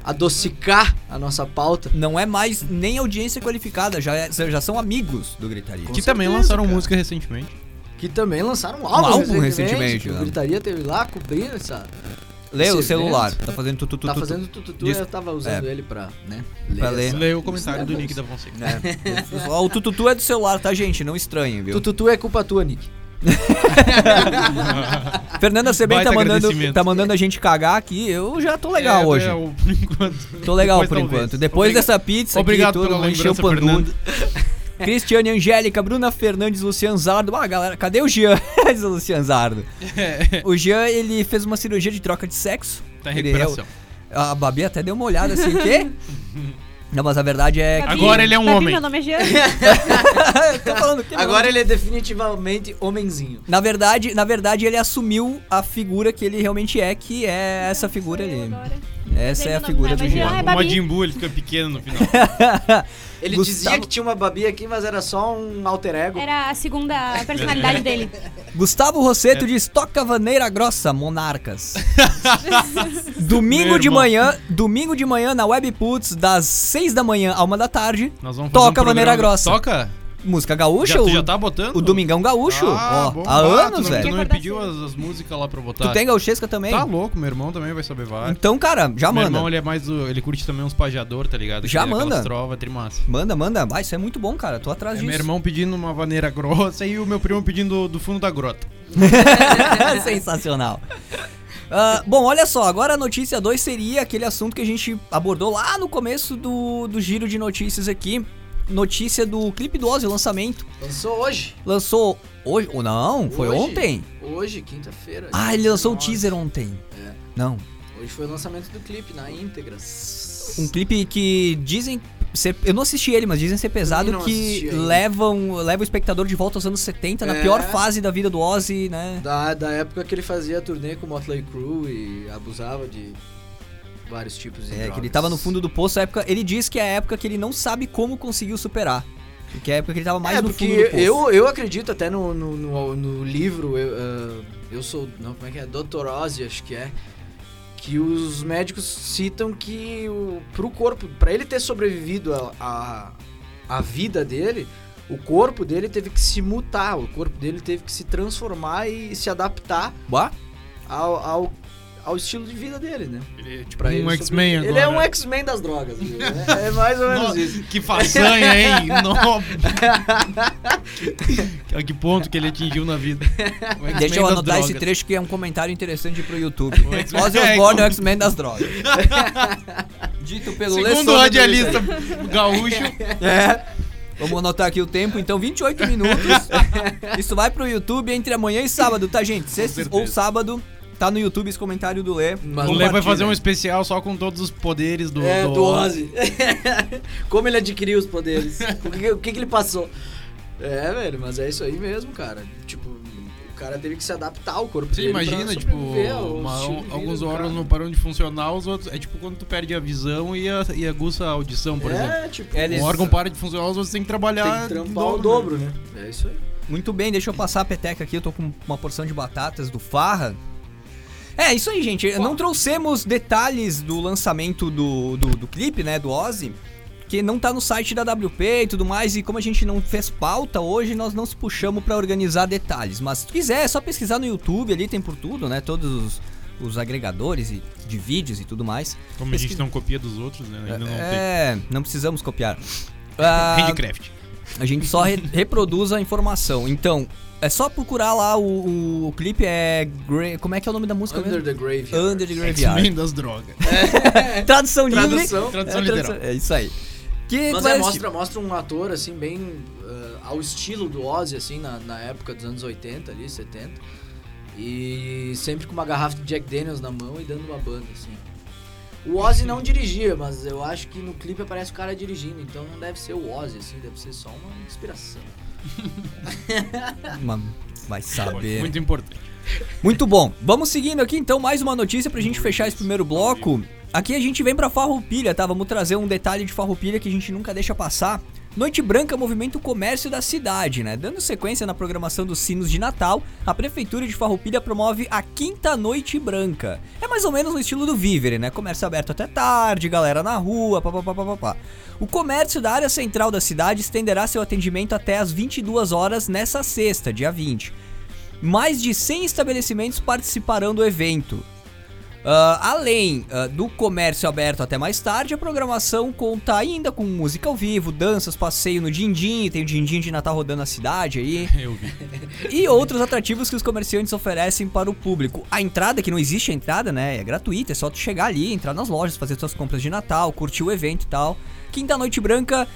adocicar a nossa pauta. não é mais nem audiência qualificada, já, é- já são amigos do Gritaria. Com que também certeza, lançaram cara. música recentemente. Que também lançaram um álbum álbum, recentemente, que O né? Gritaria teve lá cobrindo essa. Lê o celular, evento. tá fazendo tudo, Tá fazendo tututu, Diz- eu tava usando é. ele pra, né? Pra ler. essa- Leu o comentário do. Nick da Fonseca. É. Ó, o tututu é do celular, tá, gente? Não estranhem, viu? Tututu é culpa tua, Nick. Fernanda Sebem tá mandando, tá mandando a gente cagar aqui. Eu já tô legal É, hoje. é, por enquanto. Tô legal Depois por talvez. enquanto. Depois Obrigado. dessa pizza Obrigado aqui, pela encher o lembrança, pandudo. Cristiane Angélica, Bruna Fernandes, Luciano Zardo. Ah, galera, cadê o Jean? Diz o Luciano Zardo. O Jean, ele fez uma cirurgia de troca de sexo. Tá em Ele- recuperação. A Babi até deu uma olhada assim, o quê? Não, mas a verdade é que... Babi, Agora ele é um Babi, homem. Meu nome é Jean. Tô falando que. Agora ele é definitivamente homenzinho. Na verdade, na verdade, ele assumiu a figura que ele realmente é, que é essa figura ali. agora. Essa é a nome figura é do Jean. Ai, O. Majin Buu, ele fica pequeno no final. Ele Gustavo- dizia que tinha uma Babi aqui, mas era só um alter ego. Era a segunda personalidade dele. Gustavo É. Rosseto diz: toca vaneira grossa, monarcas. domingo de manhã, domingo de manhã na Webputs, das 6 da manhã à 1 da tarde. Nós vamos Toca um a programa- grossa. Toca? Música gaúcha, Já, tu o, já tá botando? o Domingão Gaúcho. Ah, ó, bom. há Ah, tu anos, não, Tu velho. não me pediu as, as músicas lá pra botar. Tu tem gauchesca também? Tá louco, meu irmão também vai saber várias. Então, cara, já Meu manda. irmão, ele é mais do... Ele curte também uns pajador, tá ligado? Já Aquelas manda. trova, trimassa. Manda, manda. Vai, isso é muito bom, cara. Tô atrás É disso. meu irmão pedindo uma vaneira grossa e o meu primo pedindo do fundo da grota. Sensacional. Ah, bom, olha só, agora a notícia 2 seria aquele assunto que a gente abordou lá no começo do, do giro de notícias aqui. Notícia do clipe do Ozzy, o lançamento. Lançou hoje. Lançou hoje, ou não, foi Hoje? ontem. Hoje, quinta-feira. Ah, ele lançou o teaser ontem. É. Não, Hoje foi o lançamento do clipe na íntegra. um clipe que dizem ser, eu não assisti ele, mas dizem ser pesado que levam leva o espectador de volta aos anos 70, na É. pior fase da vida do Ozzy, né? Da, da época que ele fazia turnê com o Motley Crue e abusava de vários tipos de É, que ele drogas. tava no fundo do poço, a época, ele diz que é a época que ele não sabe como conseguiu superar. Que é a época que ele tava mais é, no porque fundo do poço. eu, eu acredito até no, no, no, no livro, eu, ah, eu sou, não, como é que é? Dr. Ozzy, acho que é. Que os médicos citam que o, pro corpo, pra ele ter sobrevivido a, a, a vida dele, o corpo dele teve que se mutar, o corpo dele teve que se transformar e se adaptar ao, ao, ao estilo de vida dele, né? Ele é tipo um ele X-Men sobreviver. agora. Ele é um X-Men das drogas, viu? é, mais ou menos Nossa, isso. Que façanha, hein? Que, a que ponto que ele atingiu na vida. Deixa eu anotar esse trecho que é um comentário interessante pro YouTube. Ozzy É, Osbourne é o X-Men das drogas. Dito pelo Segundo o do- radialista gaúcho, É. Vamos anotar aqui o tempo, então 28 minutos. Isso vai pro YouTube entre amanhã e sábado, tá, gente? Sexta ou sábado, tá no YouTube esse comentário do Lê. Mas o Lê vai fazer um especial só com todos os poderes do, É, do, do Ozzy. Como ele adquiriu os poderes. o que, o que, que ele passou. É, velho, mas é isso aí mesmo, cara. Tipo, o cara teve que se adaptar ao corpo Você imagina, tipo, uma- alguns órgãos não param de funcionar, os outros. É tipo quando tu perde a visão e, a, e aguça a audição, por exemplo. É, tipo, É, Um órgão para de funcionar, os outros têm que tem trabalhar. que em trampar o dobro, né? É isso aí. Muito bem, deixa eu passar a peteca aqui. Eu tô com uma porção de batatas do Farra. É, isso aí, gente. Não trouxemos detalhes do lançamento do, do, do clipe, né, do Ozzy, que não tá no site da WP e tudo mais, e como a gente não fez pauta hoje, nós não se puxamos pra organizar detalhes. Mas se quiser, é só pesquisar no YouTube, ali tem por tudo, né, todos os, os agregadores e- de vídeos e tudo mais. Como a gente não copia dos outros, né? Ainda não tem. É, não precisamos copiar. Ah, Handcraft. a gente só re- reproduz a informação. Então, é só procurar lá o, o, o clipe é Gra- como é que é o nome da música Under mesmo? the Graveyard. Under the Graveyard. X-Men das drogas. Tradução livre. Tradução. Tradução é, literal. É isso aí. Que Mas é, mostra, mostra um ator, assim, bem uh, ao estilo do Ozzy, assim, na, na época dos anos 80 ali, 70. E sempre com uma garrafa de Jack Daniels na mão e dando uma banda, assim. O Ozzy não dirigia, mas eu acho que no clipe aparece o cara dirigindo, então não deve ser o Ozzy, assim, deve ser só uma inspiração. Uma- vai saber. Muito importante. Muito bom. Vamos seguindo aqui então mais uma notícia pra gente fechar esse primeiro bloco. Aqui a gente vem pra Farroupilha, tá? Vamos trazer um detalhe de Farroupilha que a gente nunca deixa passar. Noite Branca movimenta o comércio da cidade, né? Dando sequência na programação dos sinos de Natal, a prefeitura de Farroupilha promove a Quinta Noite Branca. É mais ou menos no estilo do Vivere, né? Comércio aberto até tarde, galera na rua, papapá. O comércio da área central da cidade estenderá seu atendimento até às 22 horas nessa sexta, dia 20. Mais de 100 estabelecimentos participarão do evento. Ah, além ah, do comércio aberto até mais tarde, a programação conta ainda com música ao vivo, danças, passeio no Dindim, tem o Dindim de Natal rodando na cidade aí, Eu vi. e outros atrativos que os comerciantes oferecem para o público. A entrada, que não existe a entrada, né, é gratuita, é só tu chegar ali, entrar nas lojas, fazer suas compras de Natal, curtir o evento e tal. Quinta Noite Branca,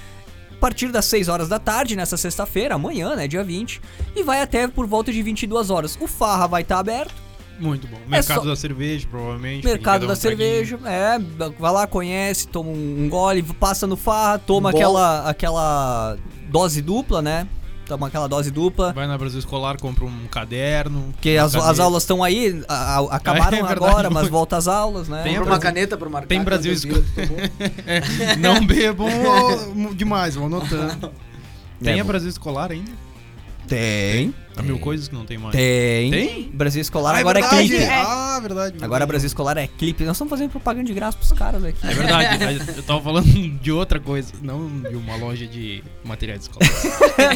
a partir das 6 horas da tarde, nessa sexta-feira, amanhã, né, dia 20, e vai até por volta de 22 horas. O Farra vai estar aberto, Muito bom. Mercado só- da cerveja, provavelmente. Mercado da um cerveja, é, vai lá, conhece, toma um gole, passa no farra, toma Bom. aquela, aquela dose dupla, né? Toma aquela dose dupla. traguinho. Vai na Brasil Escolar, compra um caderno. Porque as, as aulas estão aí, a- a- acabaram É verdade, agora, mas volta às aulas, né? Tem a uma Brasil- caneta pra marcar. tem Brasil tu tomou. Não bebam demais, vão anotando. Tem É, a Brasil Escolar ainda? Tem. Há mil coisas que não tem mais. Tem. Tem? Brasil Escolar Ah, agora é verdade. clipe. Ah, verdade. Agora verdade. Brasil Escolar é clipe. Nós estamos fazendo propaganda de graça pros caras aqui. É verdade, mas eu tava falando de outra coisa, não de uma loja de materiais escolares.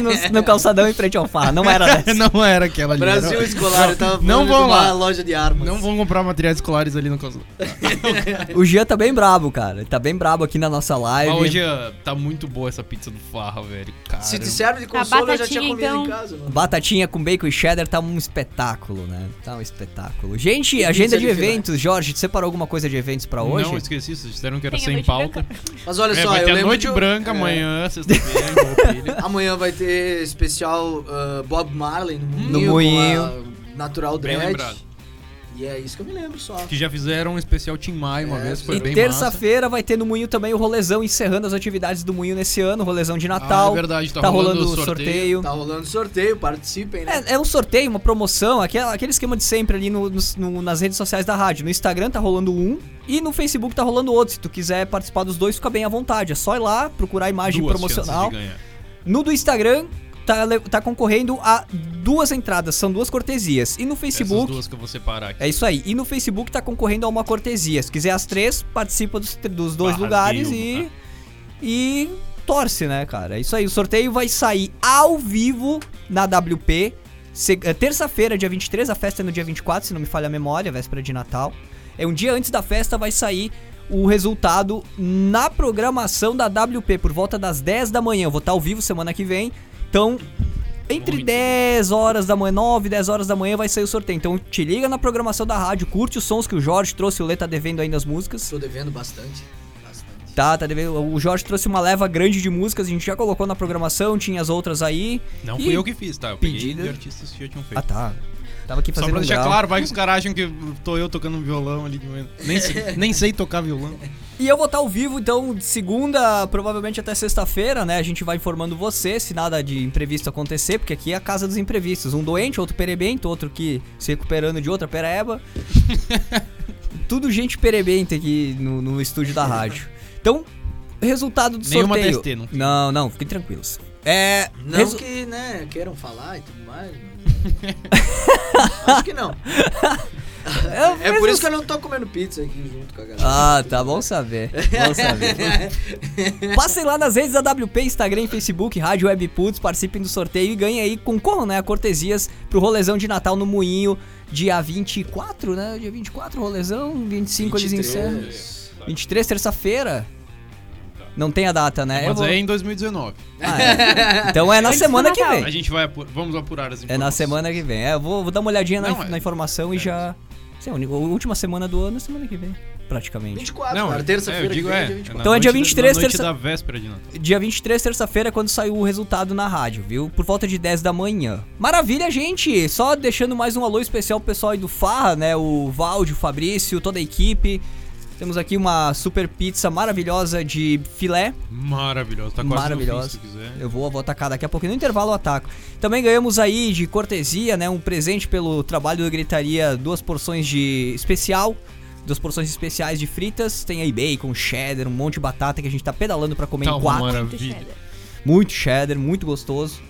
no, no calçadão em frente ao farra. Não era dessa. não era aquela ali. Brasil era- Escolar, eu tava falando Não de vão uma lá. loja de armas. Não vão comprar materiais escolares ali no calçadão. O Gia tá bem brabo, cara. Ele tá bem brabo aqui na nossa live. Mas hoje tá muito boa essa pizza do Farra, velho. Cara, Se te serve de consolo, eu já tinha comido então. em casa. Mano. Batatinha com bacon e cheddar tá um espetáculo, né? Tá um espetáculo. Gente, E agenda de eventos. Jorge, tu separou alguma coisa de eventos pra hoje? Não, esqueci, vocês disseram que era Tem sem pauta. Mas olha É, só, vai eu ter lembro noite eu- branca é, amanhã, sexta-feira. Amanhã vai ter especial ah, Bob Marley no Moinho. No Moinho. Natural Bem Dread. E é isso que eu me lembro só. Que já fizeram um especial Tim Maia uma É, vez, foi E bem terça-feira vai ter no Moinho também o rolezão, encerrando as atividades do Moinho nesse ano, rolezão de Ah, Natal. é verdade, tá, tá rolando, rolando o o sorteio. Tá rolando sorteio, participem, né? É, é um sorteio, uma promoção, aquele, aquele esquema de sempre ali no- no- no- nas redes sociais da rádio. No Instagram tá rolando um e no Facebook tá rolando outro. Se tu quiser participar dos dois, fica bem à vontade. É só ir lá, procurar a imagem Duas promocional. No do Instagram, tá, tá concorrendo a duas entradas, são duas cortesias. E no Essas Facebook. duas que eu vou separar aqui. É isso aí. E no Facebook tá concorrendo a uma cortesia. Se quiser as três, participa dos, dos dois Barra lugares Rio, e. né? E torce, né, cara? É isso aí. O sorteio vai sair ao vivo na WP. É, Terça-feira, dia 23, a festa é no dia 24, se não me falha a memória, véspera de Natal. É um dia antes da festa, vai sair o resultado na programação da WP, por volta das 10 da manhã. Eu vou estar ao vivo semana que vem. Então, entre Muito 10 horas da manhã, 9, 10 horas da manhã vai sair o sorteio. Então te liga na programação da rádio, curte os sons que o Jorge trouxe, o Lê tá devendo ainda as músicas. Tô devendo bastante. Bastante. Tá, tá devendo. O Jorge trouxe uma leva grande de músicas, a gente já colocou na programação, tinha as outras aí. Não E fui eu que fiz, tá? Eu pedida- de artistas que já tinham feito. Ah tá. Tava aqui Só fazendo pra um deixar grau. claro, vai que os caras acham que tô eu tocando um violão ali de manhã. Nem sei, nem sei tocar violão. E eu vou estar ao vivo, então, de segunda, provavelmente até sexta-feira, né? A gente vai informando você se nada de imprevisto acontecer, porque aqui é a casa dos imprevistos. Um doente, outro perebento, outro que se recuperando de outra pereba. Tudo gente perebenta aqui no, no estúdio da rádio. Então, resultado do Nenhuma sorteio. DST, não. Não, não, fiquem tranquilos. É. Não resu- que, né, queiram falar e tudo mais. Acho que não. É por isso que eu não tô comendo pizza aqui junto com a galera. Ah, tá bom saber. Bom saber. Passem lá nas redes da WP, Instagram Facebook, Rádio Web Putz, participem do sorteio e ganhem aí, concorram, né, a cortesias pro rolezão de Natal no Moinho, dia 24, né? Dia 24, rolezão, 25 eles encerram. 23, terça-feira. Não tem a data, né? Mas vou- é em 2019. Ah, é. Então é na semana que vem. A gente vai apu- vamos apurar as informações. É na semana que vem. É, eu vou, vou dar uma olhadinha na, Não, é- na informação e já. Sim, a última semana do ano, semana que vem, praticamente. 24, Não, cara. é, Terça-feira eu digo que vem, é. dia 24. na Então é dia noite da- 23, na noite terça- da véspera de Natal. Dia 23, terça-feira, é quando saiu o resultado na rádio, viu? Por volta de 10 da manhã. Maravilha, gente! Só deixando mais um alô especial pro pessoal aí do Farra, né? O Valde, o Fabrício, toda a equipe. Temos aqui uma super pizza maravilhosa de filé. Maravilhoso. Tá quase Maravilhoso. no fim, se quiser. Eu vou, vou atacar daqui a pouquinho. No intervalo eu ataco. Também ganhamos aí de cortesia, né? Um presente pelo trabalho do Gritaria, duas porções de especial. Duas porções especiais de fritas. Tem aí bacon, cheddar, um monte de batata que a gente tá pedalando pra comer Tá em quatro. maravilha. Muito cheddar, muito gostoso.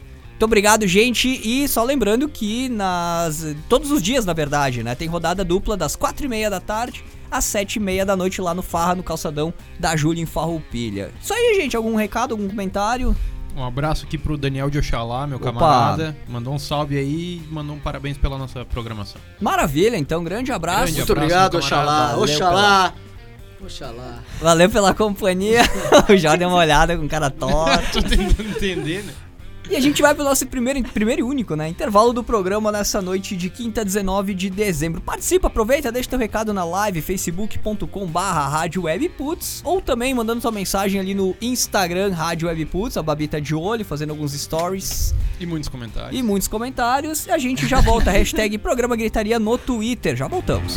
Muito obrigado, gente. E só lembrando que nas. Todos os dias, na verdade, né? Tem rodada dupla das 4 e meia da tarde às 7 e meia da noite lá no Farra, no calçadão da Júlia em Farroupilha. Isso aí, gente. Algum recado, algum comentário? Um abraço aqui pro Daniel de Oxalá, meu Opa. camarada. Mandou um salve aí e mandou um parabéns pela nossa programação. Maravilha, então. Grande abraço. Grande Muito abraço, obrigado. Oxalá. Valeu Oxalá. Oxalá. Valeu pela companhia. o Jó deu uma olhada com cara torta. Tô tentando entender, né? E a gente vai pro nosso primeiro, primeiro e único, né? Intervalo do programa nessa noite de quinta, 19 de dezembro. Participa, aproveita, deixa teu recado na live, facebook.com barra Rádio Webputs, ou também mandando tua mensagem ali no Instagram, Rádio Webputs, a Babi tá de olho, fazendo alguns stories E muitos comentários. e muitos comentários. E a gente já volta, hashtag Programa Gritaria no Twitter, já voltamos.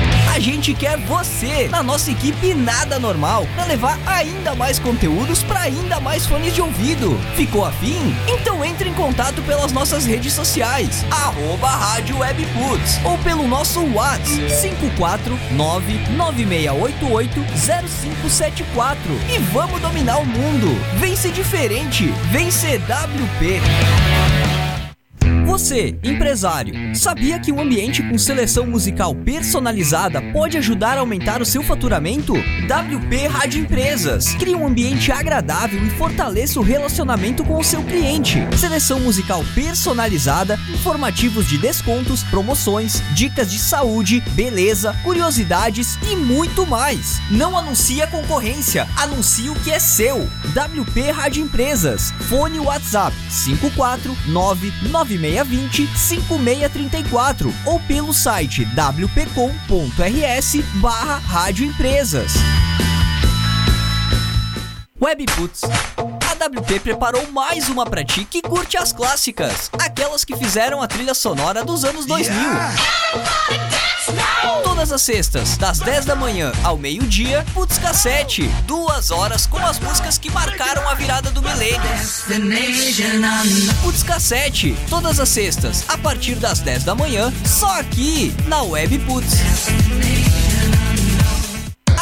A gente quer você na nossa equipe Nada Normal para levar ainda mais conteúdos para ainda mais fones de ouvido. Ficou afim? Então entre em contato pelas nossas redes sociais, arroba Rádio Webputs, ou pelo nosso WhatsApp 54996880574 e vamos dominar o mundo. Vem ser diferente, vem ser WP. Você, empresário, sabia que um ambiente com seleção musical personalizada pode ajudar a aumentar o seu faturamento? WP Rádio Empresas. Crie um ambiente agradável e fortaleça o relacionamento com o seu cliente. Seleção musical personalizada, informativos de descontos, promoções, dicas de saúde, beleza, curiosidades e muito mais. Não anuncie a concorrência, anuncie o que é seu. WP Rádio Empresas. Fone WhatsApp 5499620 5634 ou pelo site wpcom.rs barra Rádio Empresas. Webputs. A WP preparou mais uma pra ti que curte as clássicas, aquelas que fizeram a trilha sonora dos anos 2000. Todas as sextas, das 10 da manhã ao meio-dia, Putz Cassete. Duas horas com as músicas que marcaram a virada do milênio. Putz Cassete. Todas as sextas, a partir das 10 da manhã, só aqui na Web Putz.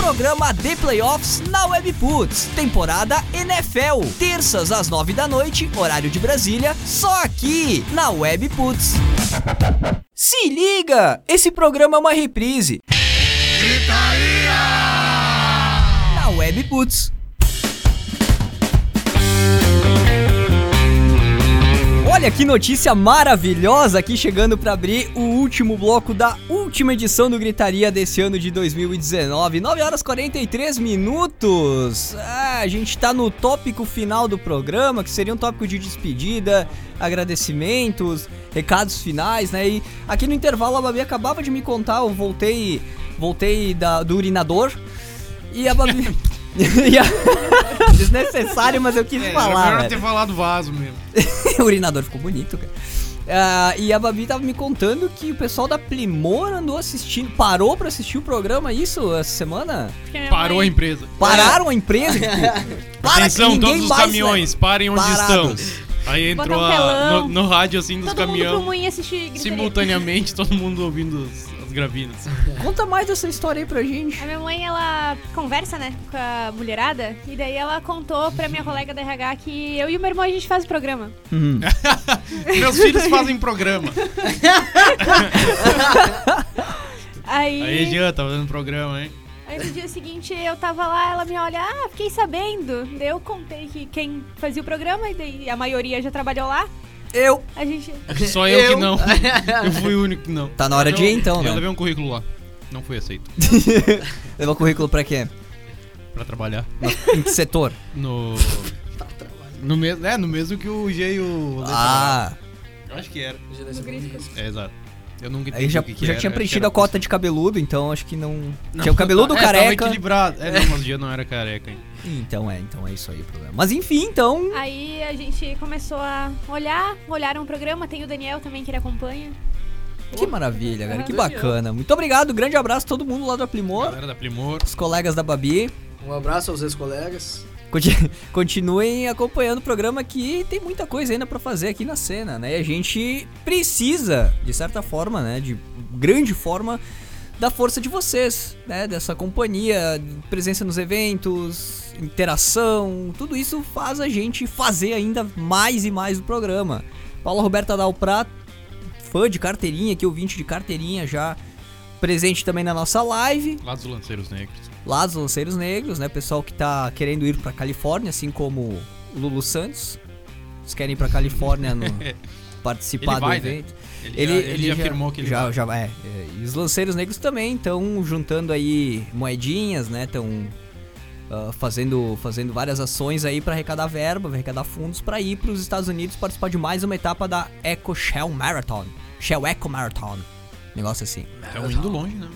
programa de Playoffs na Webputs, temporada NFL, terças às nove da noite, horário de Brasília, só aqui na Webputs. Se liga, esse programa é uma reprise. Gritaria! Na Webputs. Olha que notícia maravilhosa aqui chegando para abrir o último bloco da última edição do Gritaria desse ano de 2019. 9 horas 43 minutos. Ah, a gente tá no tópico final do programa, que seria um tópico de despedida, agradecimentos, recados finais, né? E aqui no intervalo a Babi acabava de me contar, eu voltei, voltei da, do urinador e a Babi Desnecessário, mas eu quis É, falar. era melhor velho. ter falado vaso mesmo. o urinador ficou bonito, cara. Ah, e a Babi tava me contando que o pessoal da Plimor andou assistindo, parou pra assistir o programa, isso, essa semana? Parou a mãe- empresa. Pararam a empresa? Tipo, Atenção, todos os caminhões, velho. parem onde Parados. estão. Aí entrou um a- no, no rádio assim dos Todo caminhões. Simultaneamente, todo mundo ouvindo as, as gravinas. Conta mais dessa história aí pra gente. A minha mãe, ela conversa, né, com a mulherada, e daí ela contou pra minha colega da RH que eu e o meu irmão a gente faz o programa. Uhum. Meus filhos fazem programa. Aí, Aí, Jean, tá fazendo programa, hein? aí no dia seguinte eu tava lá, ela me olha, ah, fiquei sabendo. Daí eu contei que quem fazia o programa, e daí a maioria já trabalhou lá. Eu. A gente. Só eu, que não. Eu fui o único que não. Tá na hora de ir então, Eu né? levei um currículo lá. Não fui aceito. Levou currículo pra quê? Pra trabalhar. Em que setor? No. No mesmo, é, no mesmo que o G e o Ah. Eu acho que era. É, exato. Eu nunca entendi aí já, o que que já era. tinha preenchido a cota de cabeludo, então acho que não. Não, tinha o cabeludo é, Tava careca. equilibrado. É, não, mas o Jean não era careca ainda. Então é, então é isso aí o problema. Mas enfim, então. Aí a gente começou a olhar, olharam o programa, tem o Daniel também que ele acompanha. Que maravilha, cara. Que bacana. Muito obrigado. Grande abraço a todo mundo lá do Aplimor. Galera da Primor. Os colegas da Babi. Um abraço aos ex-colegas. Conti- Continuem acompanhando o programa que tem muita coisa ainda pra fazer aqui na cena, né? E a gente precisa, de certa forma, né? De grande forma, da força de vocês, né? Dessa companhia, presença nos eventos, interação, tudo isso faz a gente fazer ainda mais e mais o programa. Paula Roberta Dalprat, fã de carteirinha, que ouvinte de carteirinha já presente também na nossa live Lá dos Lanceiros Negros. Lá dos Lanceiros Negros, né? Pessoal que tá querendo ir pra Califórnia, assim como o Lulu Santos. Eles querem ir pra Califórnia no, participar Ele vai, do né? evento. Ele, já, ele já afirmou que ele já, vai. já é, é. E os Lanceiros Negros também estão juntando aí moedinhas, né? Estão fazendo, fazendo várias ações aí pra arrecadar verba, arrecadar fundos pra ir pros Estados Unidos participar de mais uma etapa da Eco Shell Marathon. Shell Eco Marathon. Negócio assim. Estão indo longe, né?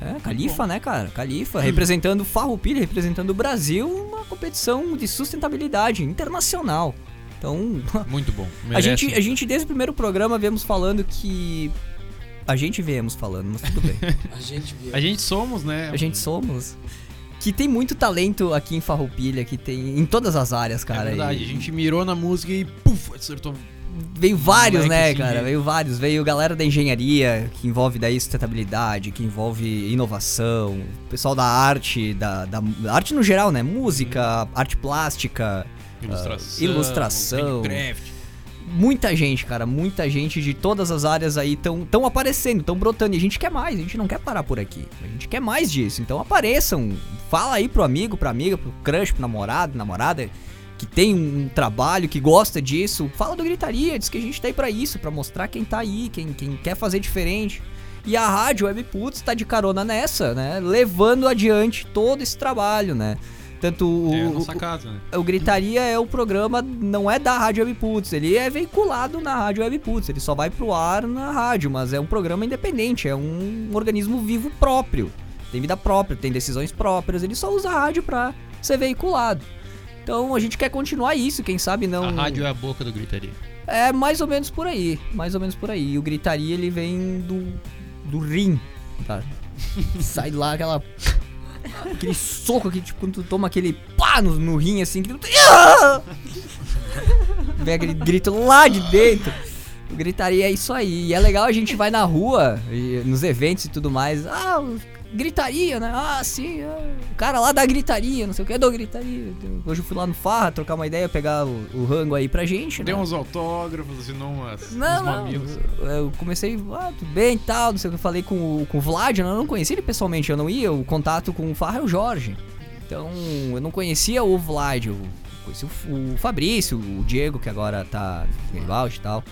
É, Califa, né, cara? Califa, representando Farroupilha, representando o Brasil, uma competição de sustentabilidade internacional. Então, Muito bom. a gente, a gente desde o primeiro programa viemos falando que a gente viemos falando, mas tudo bem. A gente viu. A gente somos, né? A gente somos que tem muito talento aqui em Farroupilha, que tem em todas as áreas, cara. é verdade. e- A gente mirou na música e puf, acertou. Veio vários, né, assim, cara? de- Veio vários. Veio galera da engenharia, que envolve daí sustentabilidade, que envolve inovação, pessoal da arte, da, da arte no geral, né? Música, arte plástica, Ilustração. ilustração. Minecraft. muita gente, cara, muita gente de todas as áreas aí estão tão aparecendo, estão brotando. E a gente quer mais, a gente não quer parar por aqui. A gente quer mais disso. Então apareçam, fala aí pro amigo, pra amiga, pro crush, pro namorado, namorada que tem um trabalho, que gosta disso. Fala do Gritaria, diz que a gente tá aí pra isso, pra mostrar quem tá aí, quem, quem quer fazer diferente. E a rádio Webputs tá de carona nessa, né? Levando adiante todo esse trabalho, né? Tanto o, É nossa casa, né? o Gritaria é o programa, não é da Rádio Webputs, ele é veiculado na Rádio Webputs, ele só vai pro ar na rádio, mas é um programa independente, é um organismo vivo próprio, tem vida própria, tem decisões próprias, ele só usa a rádio pra ser veiculado. Então a gente quer continuar isso, quem sabe não. A rádio é a boca do gritaria. É mais ou menos por aí, mais ou menos por aí. E o Gritaria ele vem do, do rim, tá? Sai lá aquela. Aquele soco que, tipo, quando tu toma aquele pá no, no rim assim, que tu. Vem aquele grito lá de dentro. O gritaria é isso aí. E é legal a gente vai na rua, e nos eventos e tudo mais. Ah, gritaria, né? Ah, sim. ah, o cara lá da gritaria, não sei o que, é do gritaria. Hoje eu fui lá no Farra trocar uma ideia, pegar o, o rango aí pra gente, né? Deu uns autógrafos, assinou umas, Não, uns não. Eu comecei, ah, tudo bem e tal, não sei o que. Eu falei com, o- com o Vlad, eu não conhecia ele pessoalmente, eu não ia. O contato com o Farra é o Jorge. Então, eu não conhecia o Vlad, eu conheci o, o Fabrício, o Diego, que agora tá no Garibaldi e tal.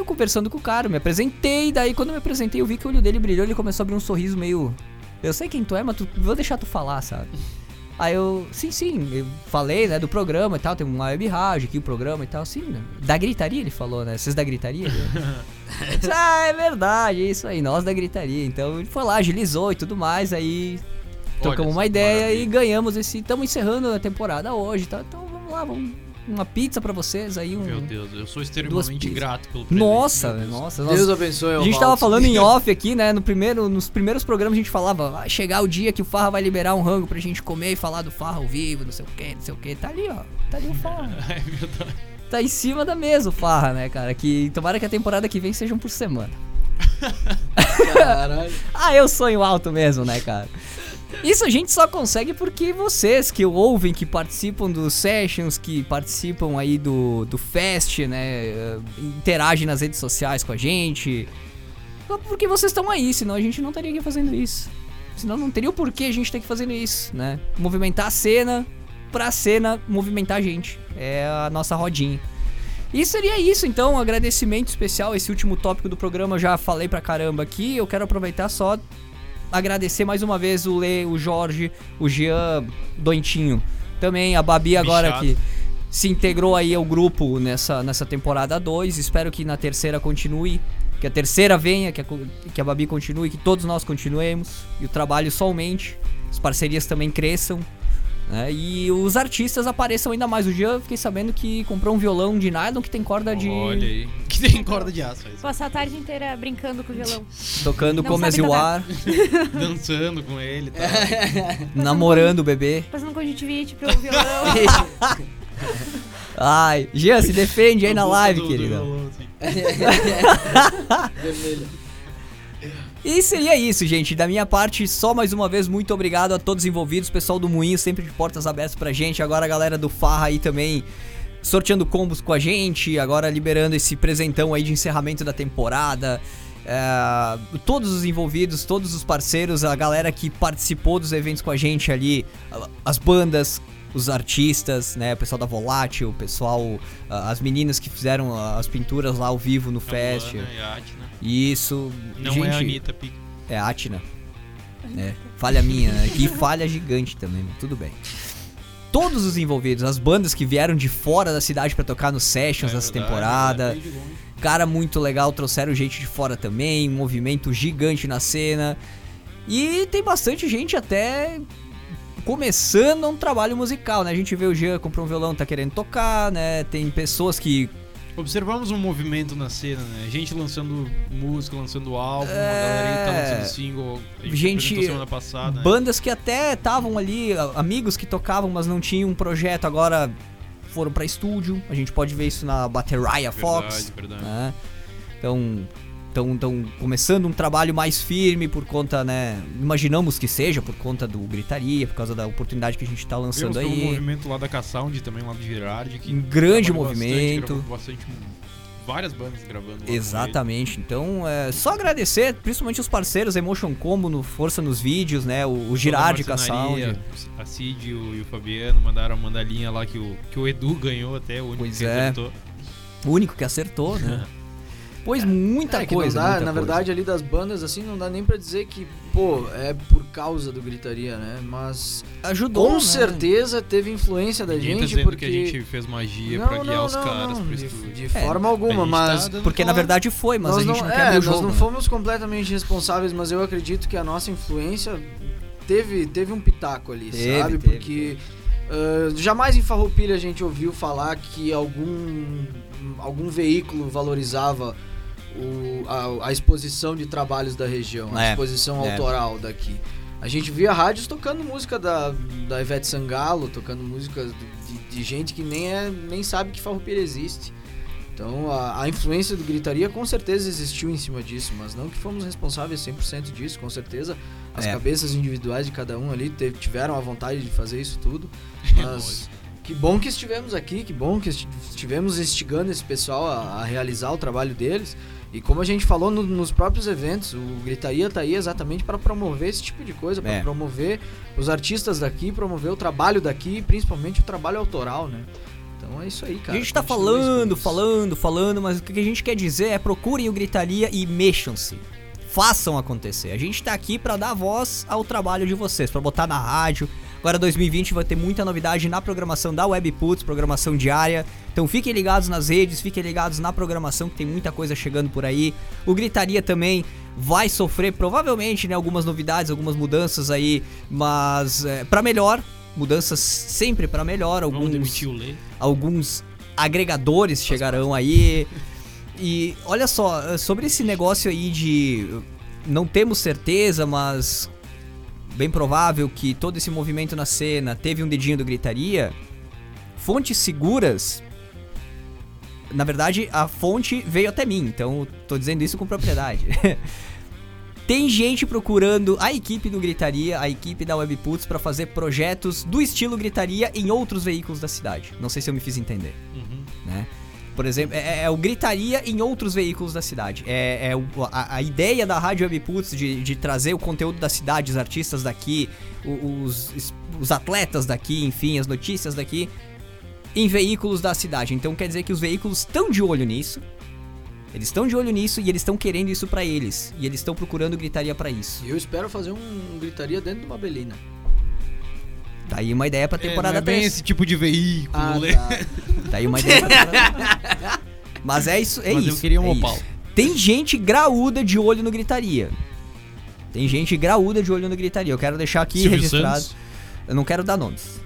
Eu conversando com o cara, me apresentei, daí quando eu me apresentei eu vi que o olho dele brilhou, ele começou a abrir um sorriso meio... Eu sei quem tu é, mas tu, vou deixar tu falar, sabe? Aí eu, sim, sim, eu falei, né, do programa e tal, tem uma web rádio aqui, o programa e tal, sim, né? da gritaria ele falou, né, vocês da gritaria? Disse, ah, é verdade, é isso aí, nós da gritaria. Então ele foi lá, agilizou e tudo mais, aí trocamos uma ideia maravilha. e ganhamos esse, estamos encerrando a temporada hoje, tá? Então vamos lá, vamos, uma pizza pra vocês aí, um... Meu Deus, eu sou extremamente grato pelo presente. Nossa, nossa, nós- Deus abençoe a gente tava falando em off aqui, né? No primeiro, nos primeiros programas a gente falava, vai chegar o dia que o Farra vai liberar um rango pra gente comer e falar do Farra ao vivo, não sei o que, não sei o que. Tá ali, ó. Tá ali o Farra. Meu Deus. Tá em cima da mesa o Farra, né, cara? Que tomara que a temporada que vem seja um por semana. Caralho. Ah, eu sonho alto mesmo, né, cara? Isso a gente só consegue porque vocês que ouvem, que participam dos sessions, que participam aí do, do fest, né? eh, Interagem nas redes sociais com a gente. Só Porque vocês estão aí, senão a gente não estaria aqui fazendo isso. Senão não teria o porquê a gente ter que fazendo isso, né? Movimentar a cena pra cena movimentar a gente. É a nossa rodinha. E seria isso, então, um agradecimento especial. Esse último tópico do programa eu já falei pra caramba aqui. Eu quero aproveitar só agradecer mais uma vez o Lê, o Jorge, o Jean Doentinho. Também a Babi agora Bichado. que se integrou aí ao grupo nessa, nessa temporada 2. Espero que na terceira continue. Que a terceira venha, que a, que a Babi continue, que todos nós continuemos. E o trabalho só aumente. As parcerias também cresçam. Né? E os artistas apareçam ainda mais. O Jean, fiquei sabendo que comprou um violão de nylon que tem corda de. Olha aí. Que tem corda de aço. faz. Passar a tarde inteira brincando com o violão. Tocando Não Come As sabe You. Are, Dançando com ele tal. namorando o bebê. Passando conjuntivite pro violão. Ai, Jean, se defende aí na live, do- do querida. violão, assim. Vermelho. E seria isso, gente. Da minha parte, só mais uma vez, muito obrigado a todos os envolvidos. Pessoal do Moinho, sempre de portas abertas pra gente. Agora a galera do Farra aí também sorteando combos com a gente. Agora liberando esse presentão aí de encerramento da temporada. É, todos os envolvidos, todos os parceiros, a galera que participou dos eventos com a gente ali, as bandas, os artistas, né, o pessoal da Volátil, o pessoal, as meninas que fizeram as pinturas lá ao vivo no A fest. Luana e. Isso, Não gente, é a Anitta, Pique. é a Atina. É, falha minha, né? Que falha gigante também, mas tudo bem. Todos os envolvidos, as bandas que vieram de fora da cidade pra tocar nos sessions É dessa verdade, temporada. é. Cara muito legal, trouxeram gente de fora também, um movimento gigante na cena. E tem bastante gente até começando um trabalho musical, né? A gente vê o Jean comprou um violão, tá querendo tocar, né? Tem pessoas que Observamos um movimento na cena, né? Gente lançando música, lançando álbum, É. a galera tá lançando single. Gente, semana passada. né? Bandas que até estavam ali, amigos que tocavam, mas não tinham um projeto, agora foram pra estúdio. A gente pode ver isso na Bateria Fox. Verdade, verdade. né? Então, estão tão começando um trabalho mais firme por conta, né? Imaginamos que seja por conta do Gritaria, por causa da oportunidade que a gente tá lançando pelo aí. movimento lá da K-Sound também, lá do Girardi. Que Um grande bastante, movimento. gravou bastante, várias bandas gravando Exatamente. Então, é só agradecer, principalmente os parceiros Emotion Combo no Força nos vídeos, né? O, o. Girardi com a Sound. A Cid e o, e o Fabiano mandaram a mandalinha lá que o, que o Edu ganhou até, o único Pois que é. acertou. O único que acertou, né? Pois muita É, coisa. dá, muita na coisa. verdade, ali das bandas, assim, não dá nem pra dizer que, pô, é por causa do gritaria, né? Mas ajudou. com né? certeza teve influência da Ninguém tá gente, dizendo porque. que a gente fez magia não, pra guiar não, os não, caras não, pro de, estúdio. de É, forma A alguma, gente mas. tá Porque na verdade foi, mas nós a gente não, não, quer é, o nós jogo. não né? fomos completamente responsáveis, mas eu acredito que a nossa influência teve, teve um pitaco ali, Teve, sabe? teve, Porque ah, jamais em Farroupilha a gente ouviu falar que algum, algum veículo valorizava o- a, a exposição de trabalhos da região, a É, exposição é. autoral daqui. A gente via rádios tocando música da, da Ivete Sangalo, tocando músicas de, de gente que nem, é, nem sabe que Farroupilha existe. Então a, a influência do Gritaria com certeza existiu em cima disso, mas não que fomos responsáveis 100% disso, com certeza as É. cabeças individuais de cada um ali teve- tiveram a vontade de fazer isso tudo, mas Que bom que estivemos aqui, que bom que esti- estivemos instigando esse pessoal a, a realizar o trabalho deles. E como a gente falou no- nos próprios eventos, o Gritaria tá aí exatamente para promover esse tipo de coisa, para É. promover os artistas daqui, promover o trabalho daqui, principalmente o trabalho autoral, né? Então é isso aí, cara. a gente tá Continue falando, falando, falando, mas o que a gente quer dizer é procurem o Gritaria e mexam-se. Façam acontecer. A gente tá aqui pra dar voz ao trabalho de vocês, pra botar na rádio. Agora 2020 vai ter muita novidade na programação da Webputs, programação diária. Então fiquem ligados nas redes, fiquem ligados na programação que tem muita coisa chegando por aí. O Gritaria também vai sofrer provavelmente né, algumas novidades, algumas mudanças aí, mas é, para melhor. Mudanças sempre pra melhor, alguns alguns agregadores chegarão aí. E olha só, sobre esse negócio aí de não temos certeza, mas bem provável que todo esse movimento na cena teve um dedinho do gritaria. Fontes seguras. Na verdade, a fonte veio até mim, então tô dizendo isso com propriedade. Tem gente procurando a equipe do Gritaria, a equipe da Webputs, pra fazer projetos do estilo Gritaria em outros veículos da cidade. Não sei se eu me fiz entender, Uhum. né? Por exemplo, é, é o Gritaria em outros veículos da cidade. É, é o- a, a ideia da Rádio Webputs de, de trazer o conteúdo da cidade, os artistas daqui, os, os atletas daqui, enfim, as notícias daqui, em veículos da cidade. Então quer dizer que os veículos estão de olho nisso. Eles estão de olho nisso e eles estão querendo isso pra eles. E eles estão procurando gritaria pra isso. Eu espero fazer um gritaria dentro de uma belina. Daí uma ideia pra É, temporada não é bem 3. esse tipo de veículo, Ah, Lê. tá. Daí uma ideia pra temporada Mas é isso, é Mas isso. eu queria um é Opala. isso. Tem gente graúda de olho no gritaria. Tem gente graúda de olho no gritaria. Eu quero deixar aqui Silvio registrado. Santos. Eu não quero dar nomes.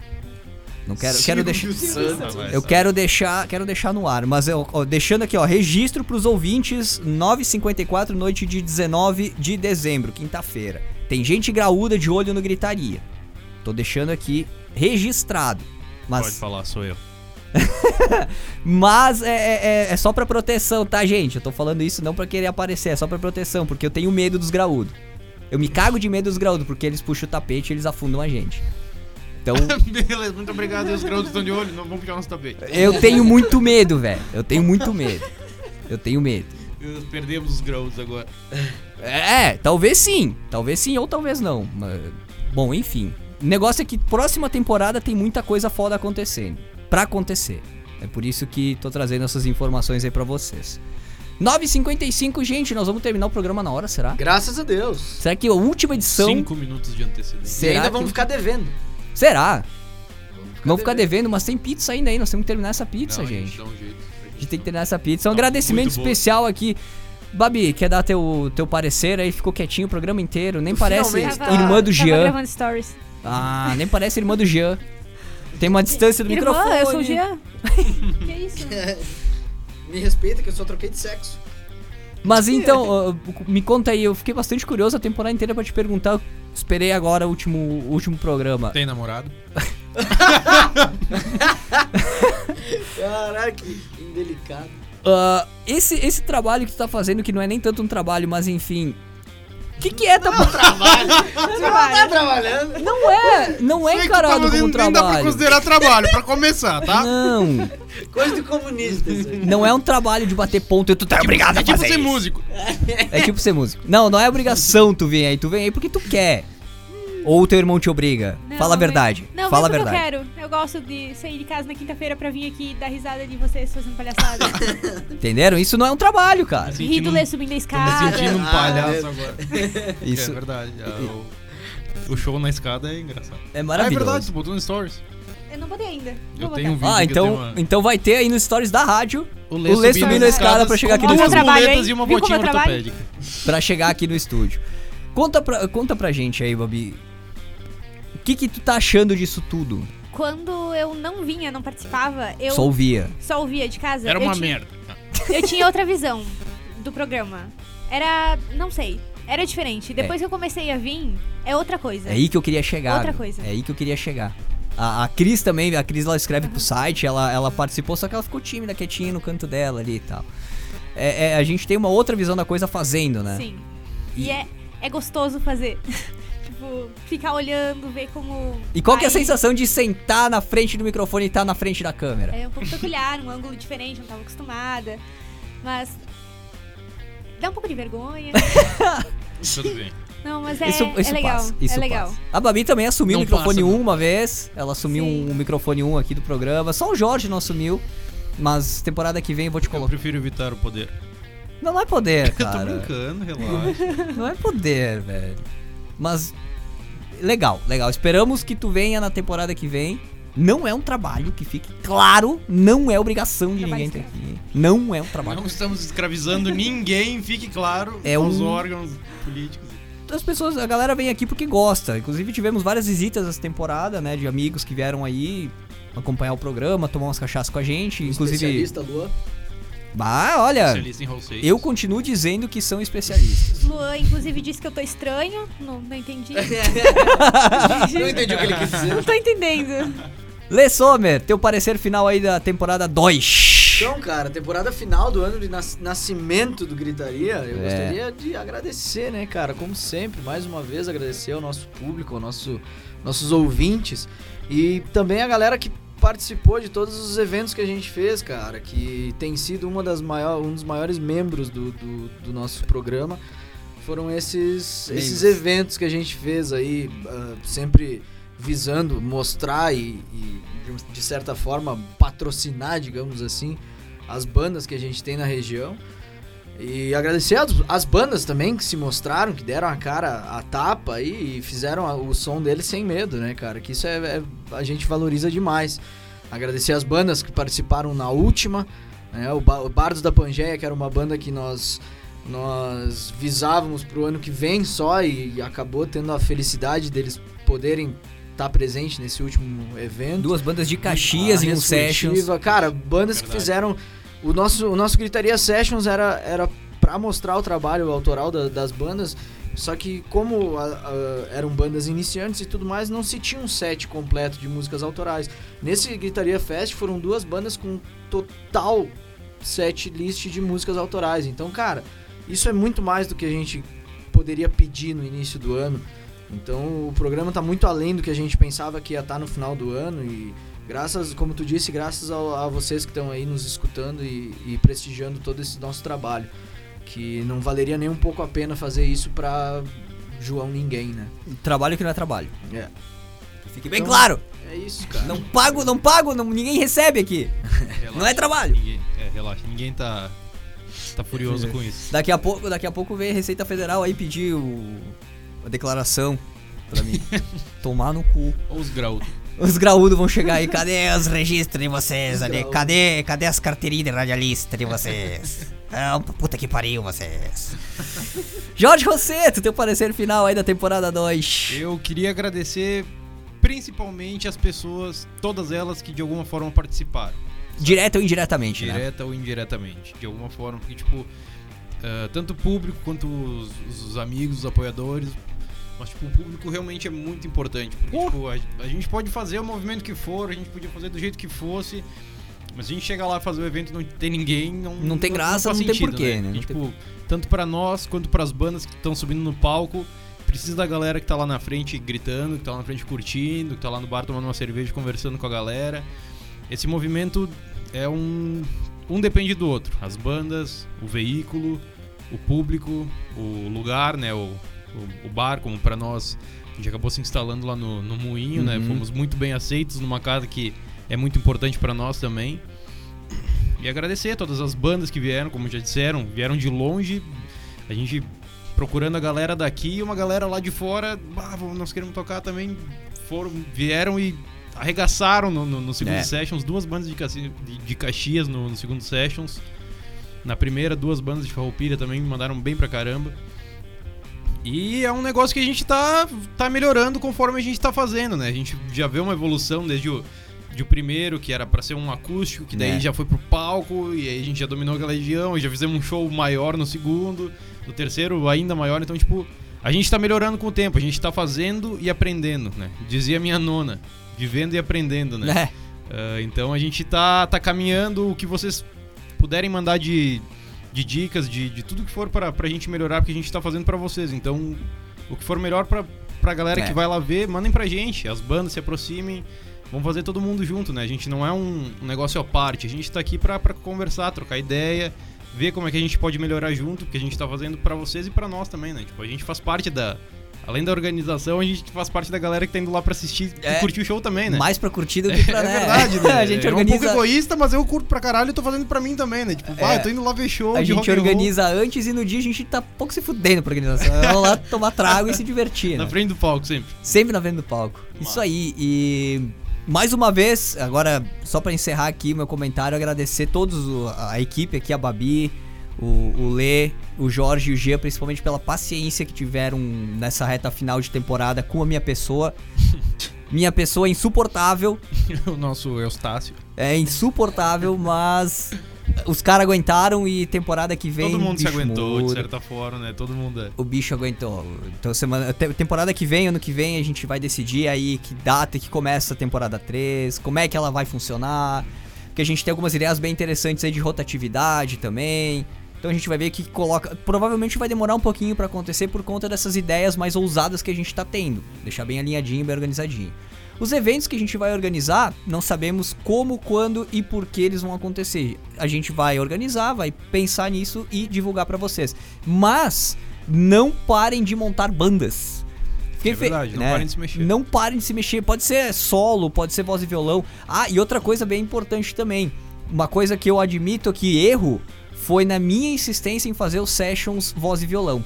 Não quero, quero deixar. Santos, Eu quero deixar, quero deixar no ar, mas eu, ó, deixando aqui, ó, registro pros ouvintes, 9h54, noite de 19 de dezembro, quinta-feira. Tem gente graúda de olho no gritaria. Tô deixando aqui registrado. Pode Mas, falar, sou eu. mas é, é, é- é só pra proteção, tá, gente? Eu tô falando isso não pra querer aparecer, é só pra proteção, porque eu tenho medo dos graúdos. Eu me cago de medo dos graúdos, porque eles puxam o tapete e eles afundam a gente. Então, Beleza, muito obrigado. Os graúdos estão de olho, não vamos puxar nosso tapete. eu tenho muito medo, velho. Eu tenho muito medo. Eu tenho medo. Perdemos os graúdos agora. É, talvez sim. Talvez sim ou talvez não. Mas, Bom, enfim. O negócio é que próxima temporada tem muita coisa foda acontecendo. Pra acontecer. É por isso que tô trazendo essas informações aí pra vocês. 9h55, gente, nós vamos terminar o programa na hora, será? Graças a Deus. Será que a última edição. Cinco minutos de antecedência. E Será ainda que- vamos ficar devendo. Será? Vamos Vamos ficar devendo, mas tem pizza ainda aí. Nós temos que terminar essa pizza, Não, a gente. dá um jeito. A gente tem que terminar essa pizza. Um Tá agradecimento especial aqui. Babi, quer dar teu, teu parecer aí? Ficou quietinho o programa inteiro. Nem parece Finalmente Tava- irmã do tava Jean. gravando stories. Ah, nem parece irmã do Jean. Tem uma distância do Irmã, microfone. eu sou o Jean. que isso? Me respeita que eu só troquei de sexo. Mas então, ó, me conta aí, eu fiquei bastante curioso a temporada inteira pra te perguntar. Eu Esperei agora o último, o último programa. Tem namorado? Caraca, que indelicado. Ah, esse, esse trabalho que tu tá fazendo, que não é nem tanto um trabalho, mas enfim. O que, que é tá Trabalho. Você não tá trabalhando. Não é, não é encarado como um Nem dá pra trabalho. considerar trabalho, pra começar, tá? Não, Coisa de comunista não é um trabalho de bater ponto e tu tá obrigado É a tipo fazer ser isso. músico. É tipo ser músico. Não, não é obrigação tu vir aí. Tu vem aí porque tu quer. Ou o teu irmão te obriga. Não, Fala a verdade. Não, Fala a verdade. eu quero. Eu gosto de sair de casa na quinta-feira pra vir aqui e dar risada de vocês fazendo palhaçada. Entenderam? Isso não é um trabalho, cara. Rir do um- Lê subindo a Tô me escada. sentindo um Ah, palhaço é. agora. Isso É verdade. ah, o, o show na escada é engraçado. é Ah, é maravilhoso. verdade, tu botou no Stories. Eu não botei ainda. Eu Vou tenho um botar. vídeo Ah, então, uma- então vai ter aí nos stories da rádio O o Lê subindo a escada pra chegar aqui no duas estúdio. Hein? e uma Viu como botinha ortopédica. pra chegar aqui no estúdio. Conta pra, conta pra gente aí, Babi. O que que tu tá achando disso tudo? Quando eu não vinha, não participava, eu Só só, ouvia. ouvia de casa. Era eu uma ti- merda. Eu tinha outra visão do programa. Era. não sei. Era diferente. Depois que eu comecei a vir, é outra coisa. É aí que eu queria chegar. Outra coisa. É aí que eu queria chegar. A, a Cris também, a Cris ela escreve pro site, ela, ela participou, só que ela ficou tímida, quietinha no canto dela ali e tal. É, é, a gente tem uma outra visão da coisa fazendo, né? Sim. E é, é gostoso fazer. tipo, ficar olhando, ver como. E qual que é a sensação de sentar na frente do microfone e estar na frente da câmera? É um pouco peculiar, um ângulo diferente, não tava acostumada. Mas. Dá um pouco de vergonha. Tudo bem. Não, mas é, isso isso é legal. passa. Isso é legal. passa. A Babi também assumiu Não o microfone passa, 1 não. uma vez. Ela assumiu Sim. um microfone 1 aqui do programa. Só o Jorge não assumiu. Mas temporada que vem eu vou te Eu colocar. prefiro evitar o poder. Não é poder, Eu tô cara. brincando, relaxa. Não é poder, velho. Mas. Legal, legal. Esperamos que tu venha na temporada que vem. Não é um trabalho, que fique claro. Não é obrigação de Trabalho ninguém ter aqui. Não é um trabalho. Não estamos escravizando ninguém, fique claro, É aos um- órgãos políticos. as pessoas, a galera vem aqui porque gosta. Inclusive tivemos várias visitas essa temporada, né, de amigos que vieram aí acompanhar o programa, tomar umas cachaças com a gente, inclusive. Especialista, Lua. Bah, olha, eu continuo dizendo que são especialistas. Luan, inclusive, disse que eu tô estranho. Não, não entendi. Não entendi o que ele quis dizer. não tô entendendo. Lê Sommer, teu parecer final aí da temporada 2. Então, cara, temporada final do ano de nas- nascimento do Gritaria, eu É. gostaria de agradecer, né, cara? Como sempre, mais uma vez agradecer ao nosso público, ao nosso, nossos ouvintes e também a galera que participou de todos os eventos que a gente fez, cara, que tem sido uma das maior, um dos maiores membros do, do, do nosso programa. Foram esses, esses eventos que a gente fez aí, ah, sempre visando mostrar e, e, de certa forma patrocinar, digamos assim, as bandas que a gente tem na região. E agradecer as, as bandas também que se mostraram, que deram a cara a tapa e fizeram a- o som deles sem medo, né, cara? Que isso é, é- a gente valoriza demais. Agradecer as bandas que participaram na última, né? O, Ba- o Bardos da Pangeia, que era uma banda que nós nós visávamos pro ano que vem só e, acabou tendo a felicidade deles poderem estar presente nesse último evento. Duas bandas de Caxias A em um sessions. Cara, bandas que Verdade. fizeram. O nosso, o nosso Gritaria Sessions era, era pra mostrar o trabalho autoral da- das bandas. Só que, como a- a- eram bandas iniciantes e tudo mais, não se tinha um set completo de músicas autorais. Nesse Gritaria Fest foram duas bandas com total set list de músicas autorais. Então, cara, isso é muito mais do que a gente poderia pedir no início do ano. Então o programa tá muito além do que a gente pensava que ia estar no final do ano e graças, como tu disse, graças ao- a, vocês que estão aí nos escutando e, e prestigiando todo esse nosso trabalho. Que não valeria nem um pouco a pena fazer isso pra João ninguém, né? Trabalho que não é trabalho. É. Fique bem Então- claro. É isso, cara. Não pago, não pago, não, ninguém recebe aqui. Relaxa, Não é trabalho. Ninguém, é, relaxa. Ninguém tá, tá furioso com isso. Daqui a pouco, daqui a pouco vem a Receita Federal aí pedir o, a declaração pra mim. Tomar no cu. Ou os graúdos. Os graúdos vão chegar aí, cadê os registros de vocês Os ali? Cadê, cadê as carteirinhas de radialista de vocês? Ah, puta que pariu vocês. Jorge Rosseto, teu parecer final aí da temporada 2. Eu queria agradecer principalmente as pessoas, todas elas que de alguma forma participaram. Direto ou indiretamente, né? Direta ou indiretamente, de alguma forma, porque, tipo, ah, tanto o público quanto os, os amigos, os apoiadores, mas, tipo, o público realmente é muito importante, porque, tipo, a, a gente pode fazer o movimento que for, a gente podia fazer do jeito que fosse, mas a gente chega lá fazer o evento e não tem ninguém, não, Não tem graça, faz não tem sentido, porquê, né? Não tipo, tanto pra nós quanto pras bandas que estão subindo no palco, precisa da galera que tá lá na frente gritando, que tá lá na frente curtindo, que tá lá no bar tomando uma cerveja, conversando com a galera. Esse movimento é um. Um depende do outro. As bandas, o veículo, o público, o lugar, né? O, o, o bar, como pra nós. A gente acabou se instalando lá no, no Moinho, né? Uhum. Fomos muito bem aceitos numa casa que é muito importante pra nós também. E agradecer a todas as bandas que vieram, como já disseram, vieram de longe. A gente procurando a galera daqui e uma galera lá de fora, "Bah, vamos- nós queremos tocar também. Foram, vieram e arregaçaram no, no, no segundo É. sessions, duas bandas de, de, de Caxias no, no segundo sessions. Na primeira, duas bandas de Farroupilha também me mandaram bem pra caramba. E é um negócio que a gente tá, tá melhorando conforme a gente tá fazendo, né? A gente já vê uma evolução desde o, de o primeiro, que era pra ser um acústico, que daí É. já foi pro palco, e aí a gente já dominou aquela região, e já fizemos um show maior no segundo, no terceiro ainda maior, então, tipo, a gente tá melhorando com o tempo, a gente tá fazendo e aprendendo, né? Dizia minha nona, vivendo e aprendendo, né? É. Ah, então a gente tá, tá caminhando o que vocês puderem mandar de, de dicas, de, de tudo que for pra, pra gente melhorar, porque a gente tá fazendo pra vocês. Então, o que for melhor pra, pra galera É. que vai lá ver, mandem pra gente, as bandas se aproximem. Vamos fazer todo mundo junto, né? A gente não é um, um negócio à parte, a gente tá aqui pra conversar, trocar ideia, ver como é que a gente pode melhorar junto, porque a gente tá fazendo pra vocês e pra nós também, né? Tipo, a gente faz parte da. Além da organização, a gente faz parte da galera que tá indo lá pra assistir É. e curtir o show também, né? Mais pra curtir do que pra, É né? verdade, né? a gente é um pouco organiza... egoísta, mas eu curto pra caralho e tô fazendo pra mim também, né? Tipo, vai, É. eu tô indo lá ver show A gente organiza antes e no dia a gente tá pouco se fudendo pra organização. Vamos lá tomar trago e se divertir, na né? frente do palco sempre. Sempre na frente do palco. Isso aí. E mais uma vez, agora, só pra encerrar aqui meu comentário, agradecer todos o- a equipe aqui, a Babi, o, o Lê, o Jorge e o Gia, principalmente pela paciência que tiveram nessa reta final de temporada com a minha pessoa. Minha pessoa é insuportável. o nosso Eustácio. É insuportável, mas os caras aguentaram e temporada que vem. Todo mundo se aguentou, de certa forma, né? Todo mundo é. O bicho aguentou. Então, semana, te- temporada que vem, ano que vem, a gente vai decidir aí que data que começa a temporada 3, como é que ela vai funcionar. Porque a gente tem algumas ideias bem interessantes aí de rotatividade também. Então a gente vai ver que coloca. Provavelmente vai demorar um pouquinho pra acontecer por conta dessas ideias mais ousadas que a gente tá tendo. Deixar bem alinhadinho, bem organizadinho. Os eventos que a gente vai organizar, não sabemos como, quando e por que eles vão acontecer. A gente vai organizar, vai pensar nisso e divulgar pra vocês. Mas não parem de montar bandas. É verdade, não né? parem de se mexer. Não parem de se mexer. Pode ser solo, pode ser voz e violão. Ah, e outra coisa bem importante também. Uma coisa que eu admito que erro foi na minha insistência em fazer os sessions voz e violão.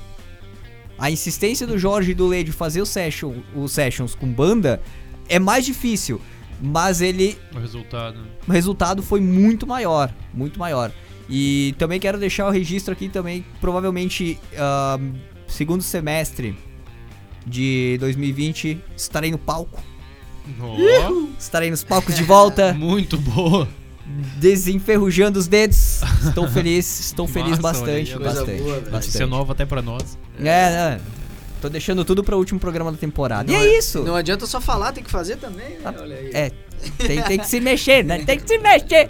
A insistência do Jorge e do Lê de fazer o session, os sessions com banda é mais difícil, mas ele O resultado. o resultado foi muito maior, muito maior. E também quero deixar o registro aqui também, provavelmente ah, segundo semestre de 2020 estarei no palco, Ó, estarei nos palcos de volta, muito boa. Desenferrujando os dedos. Estou feliz, estou feliz Massa, olha bastante, coisa bastante, boa, bastante. Isso é novo até pra nós. É, né? Tô deixando tudo para o último programa da temporada. Não e é, é- isso. Não adianta só falar, tem que fazer também, né? Olha aí. É, tem, tem que se mexer, né? Tem que se mexer.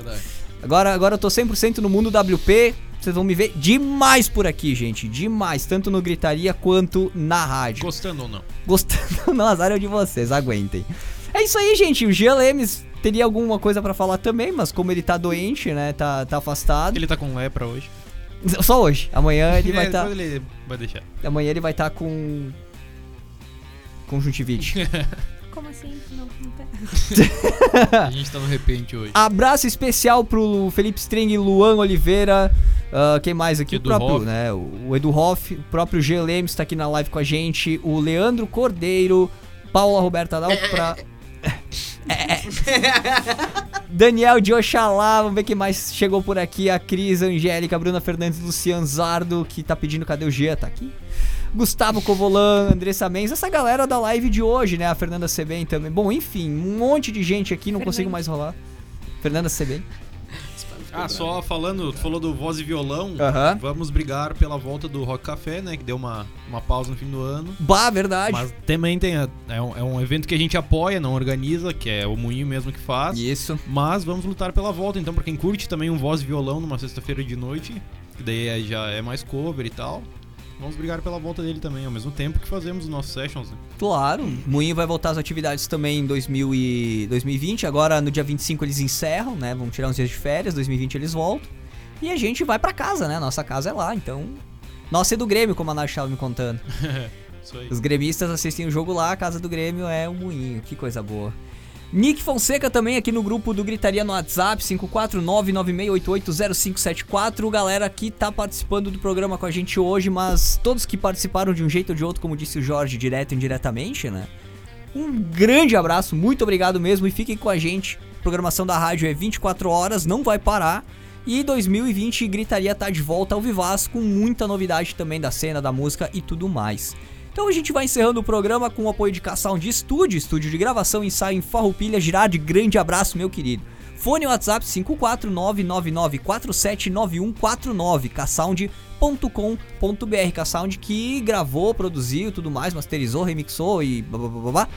Agora, agora eu tô 100% no mundo WP. Vocês vão me ver demais por aqui, gente. Demais. Tanto no Gritaria quanto na rádio. Gostando ou não? Gostando, não, azar é de vocês. Aguentem. É isso aí, gente. O Jean Lemes teria alguma coisa pra falar também, mas como ele tá doente, né? Tá, tá afastado. Ele tá com lepra hoje. Só hoje. Amanhã ele vai É, estar. depois Ele vai deixar. Amanhã ele vai estar com. Conjuntivite. Como assim? Não, não tem. A gente tá no repente hoje. Abraço especial pro Felipe String, Luan Oliveira. ah, quem mais aqui? Edu o próprio, Hoff. né? O o Edu Hoff, o próprio G. Lemes tá aqui na live com a gente. O Leandro Cordeiro, Paula Roberta Daniel de Oxalá, vamos ver quem mais chegou por aqui. A Cris, a Angélica, a Bruna Fernandes, Lucian Zardo, que tá pedindo cadê o Gia, tá aqui. Gustavo Covolan, Andressa Mendes, essa galera da live de hoje, né? A Fernanda Sebem também. Bom, enfim, um monte de gente aqui, não Fernanda. consigo mais rolar. Fernanda Sebem. Ah, só falando, tu falou do voz e violão. Vamos brigar pela volta do Rock Café, né? Que deu uma, uma pausa no fim do ano. Bah, verdade. Mas também tem. a- é, um, é um evento que a gente apoia, não organiza, que é o Moinho mesmo que faz. Isso. Mas vamos lutar pela volta. Então, pra quem curte também um voz e violão numa sexta-feira de noite, que daí é- já é mais cover e tal. Vamos brigar pela volta dele também, ao mesmo tempo que fazemos os nossos sessions. Né? Claro. Moinho vai voltar às atividades também em 2000 e 2020. Agora, no dia 25, eles encerram, né? Vão tirar uns dias de férias. 2020 eles voltam. E a gente vai pra casa, né? Nossa casa é lá, então. Nossa é do Grêmio, como a Nath estava me contando. Isso aí. Os gremistas assistem o jogo lá, a casa do Grêmio é um moinho. Que coisa boa. Nick Fonseca também aqui no grupo do Gritaria no WhatsApp, 54996880574. Galera que tá participando do programa com a gente hoje, mas todos que participaram de um jeito ou de outro, como disse o Jorge, direto e indiretamente, né? Um grande abraço, muito obrigado mesmo e fiquem com a gente. A programação da rádio é 24 horas, não vai parar. E 2020 Gritaria tá de volta ao Vivaz com muita novidade também da cena, da música e tudo mais. Então a gente vai encerrando o programa com o apoio de K-Sound Estúdio, estúdio de gravação ensaio em Farroupilha, Girardi, grande abraço meu querido. Fone WhatsApp 54999479149, ksound.com.br, K-Sound que gravou, produziu, tudo mais, masterizou, remixou e blá blá blá blá,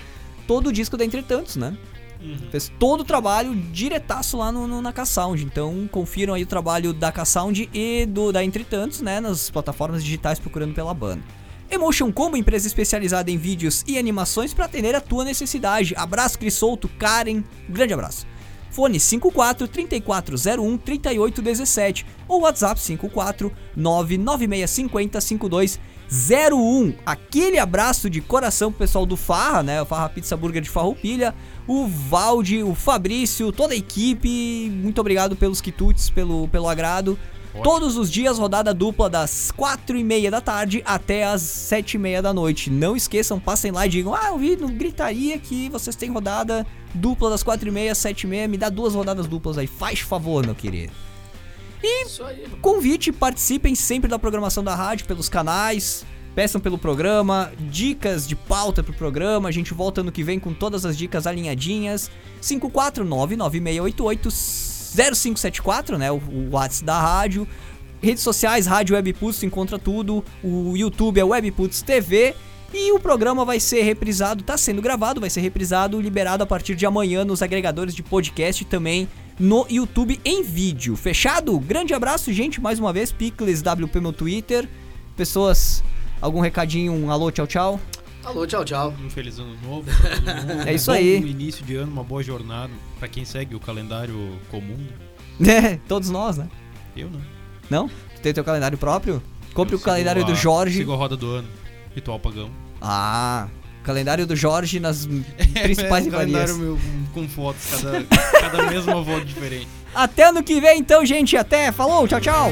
todo o disco da Entretantos, né? Fez todo o trabalho diretaço lá no, no- na K-Sound. Então confiram aí o trabalho da K-Sound e do da Entretantos, né? Nas plataformas digitais procurando pela banda. Emotion Combo, empresa especializada em vídeos e animações para atender a tua necessidade. Abraço, Cris Souto, Karen, grande abraço. Fone 54 3401 3817 ou WhatsApp 54 99650 5201. Aquele abraço de coração pro pessoal do Farra, né? O Farra Pizza Burger de Farroupilha, o Valde, o Fabrício, toda a equipe. Muito obrigado pelos quitutes, pelo, pelo agrado. Todos os dias, rodada dupla das 4 e meia da tarde até as 7 e meia da noite. Não esqueçam, passem lá e digam: Ah, eu vi no Gritaria que vocês têm rodada dupla das 4 e meia, 7 e meia. Me dá duas rodadas duplas aí, faz favor, meu querido. Aí. Convite, participem sempre da programação da rádio pelos canais. Peçam pelo programa, dicas de pauta pro programa. A gente volta ano que vem com todas as dicas alinhadinhas. 54996880574, né? O, o WhatsApp da rádio. Redes sociais, Rádio Webputs, encontra tudo. O YouTube é Webputs TV. E o programa vai ser reprisado, tá sendo gravado, vai ser reprisado, liberado a partir de amanhã nos agregadores de podcast e também no YouTube em vídeo. Fechado? Grande abraço, gente, mais uma vez. Picles WP no Twitter. Pessoas, algum recadinho, um alô, tchau, tchau. Alô, tchau, tchau. Um feliz ano novo. É isso um aí. Bom início de ano, uma boa jornada. Pra quem segue o calendário comum. É, todos nós, né? Eu não. Não? Tu tem teu calendário próprio? Compre Eu o calendário do a- Jorge. Sigo a roda do ano. Ritual pagão. Ah, calendário do Jorge nas principais é um calendário meu com fotos, cada, cada uma foto diferente. Até ano que vem, então, gente. Até. Falou, tchau, tchau.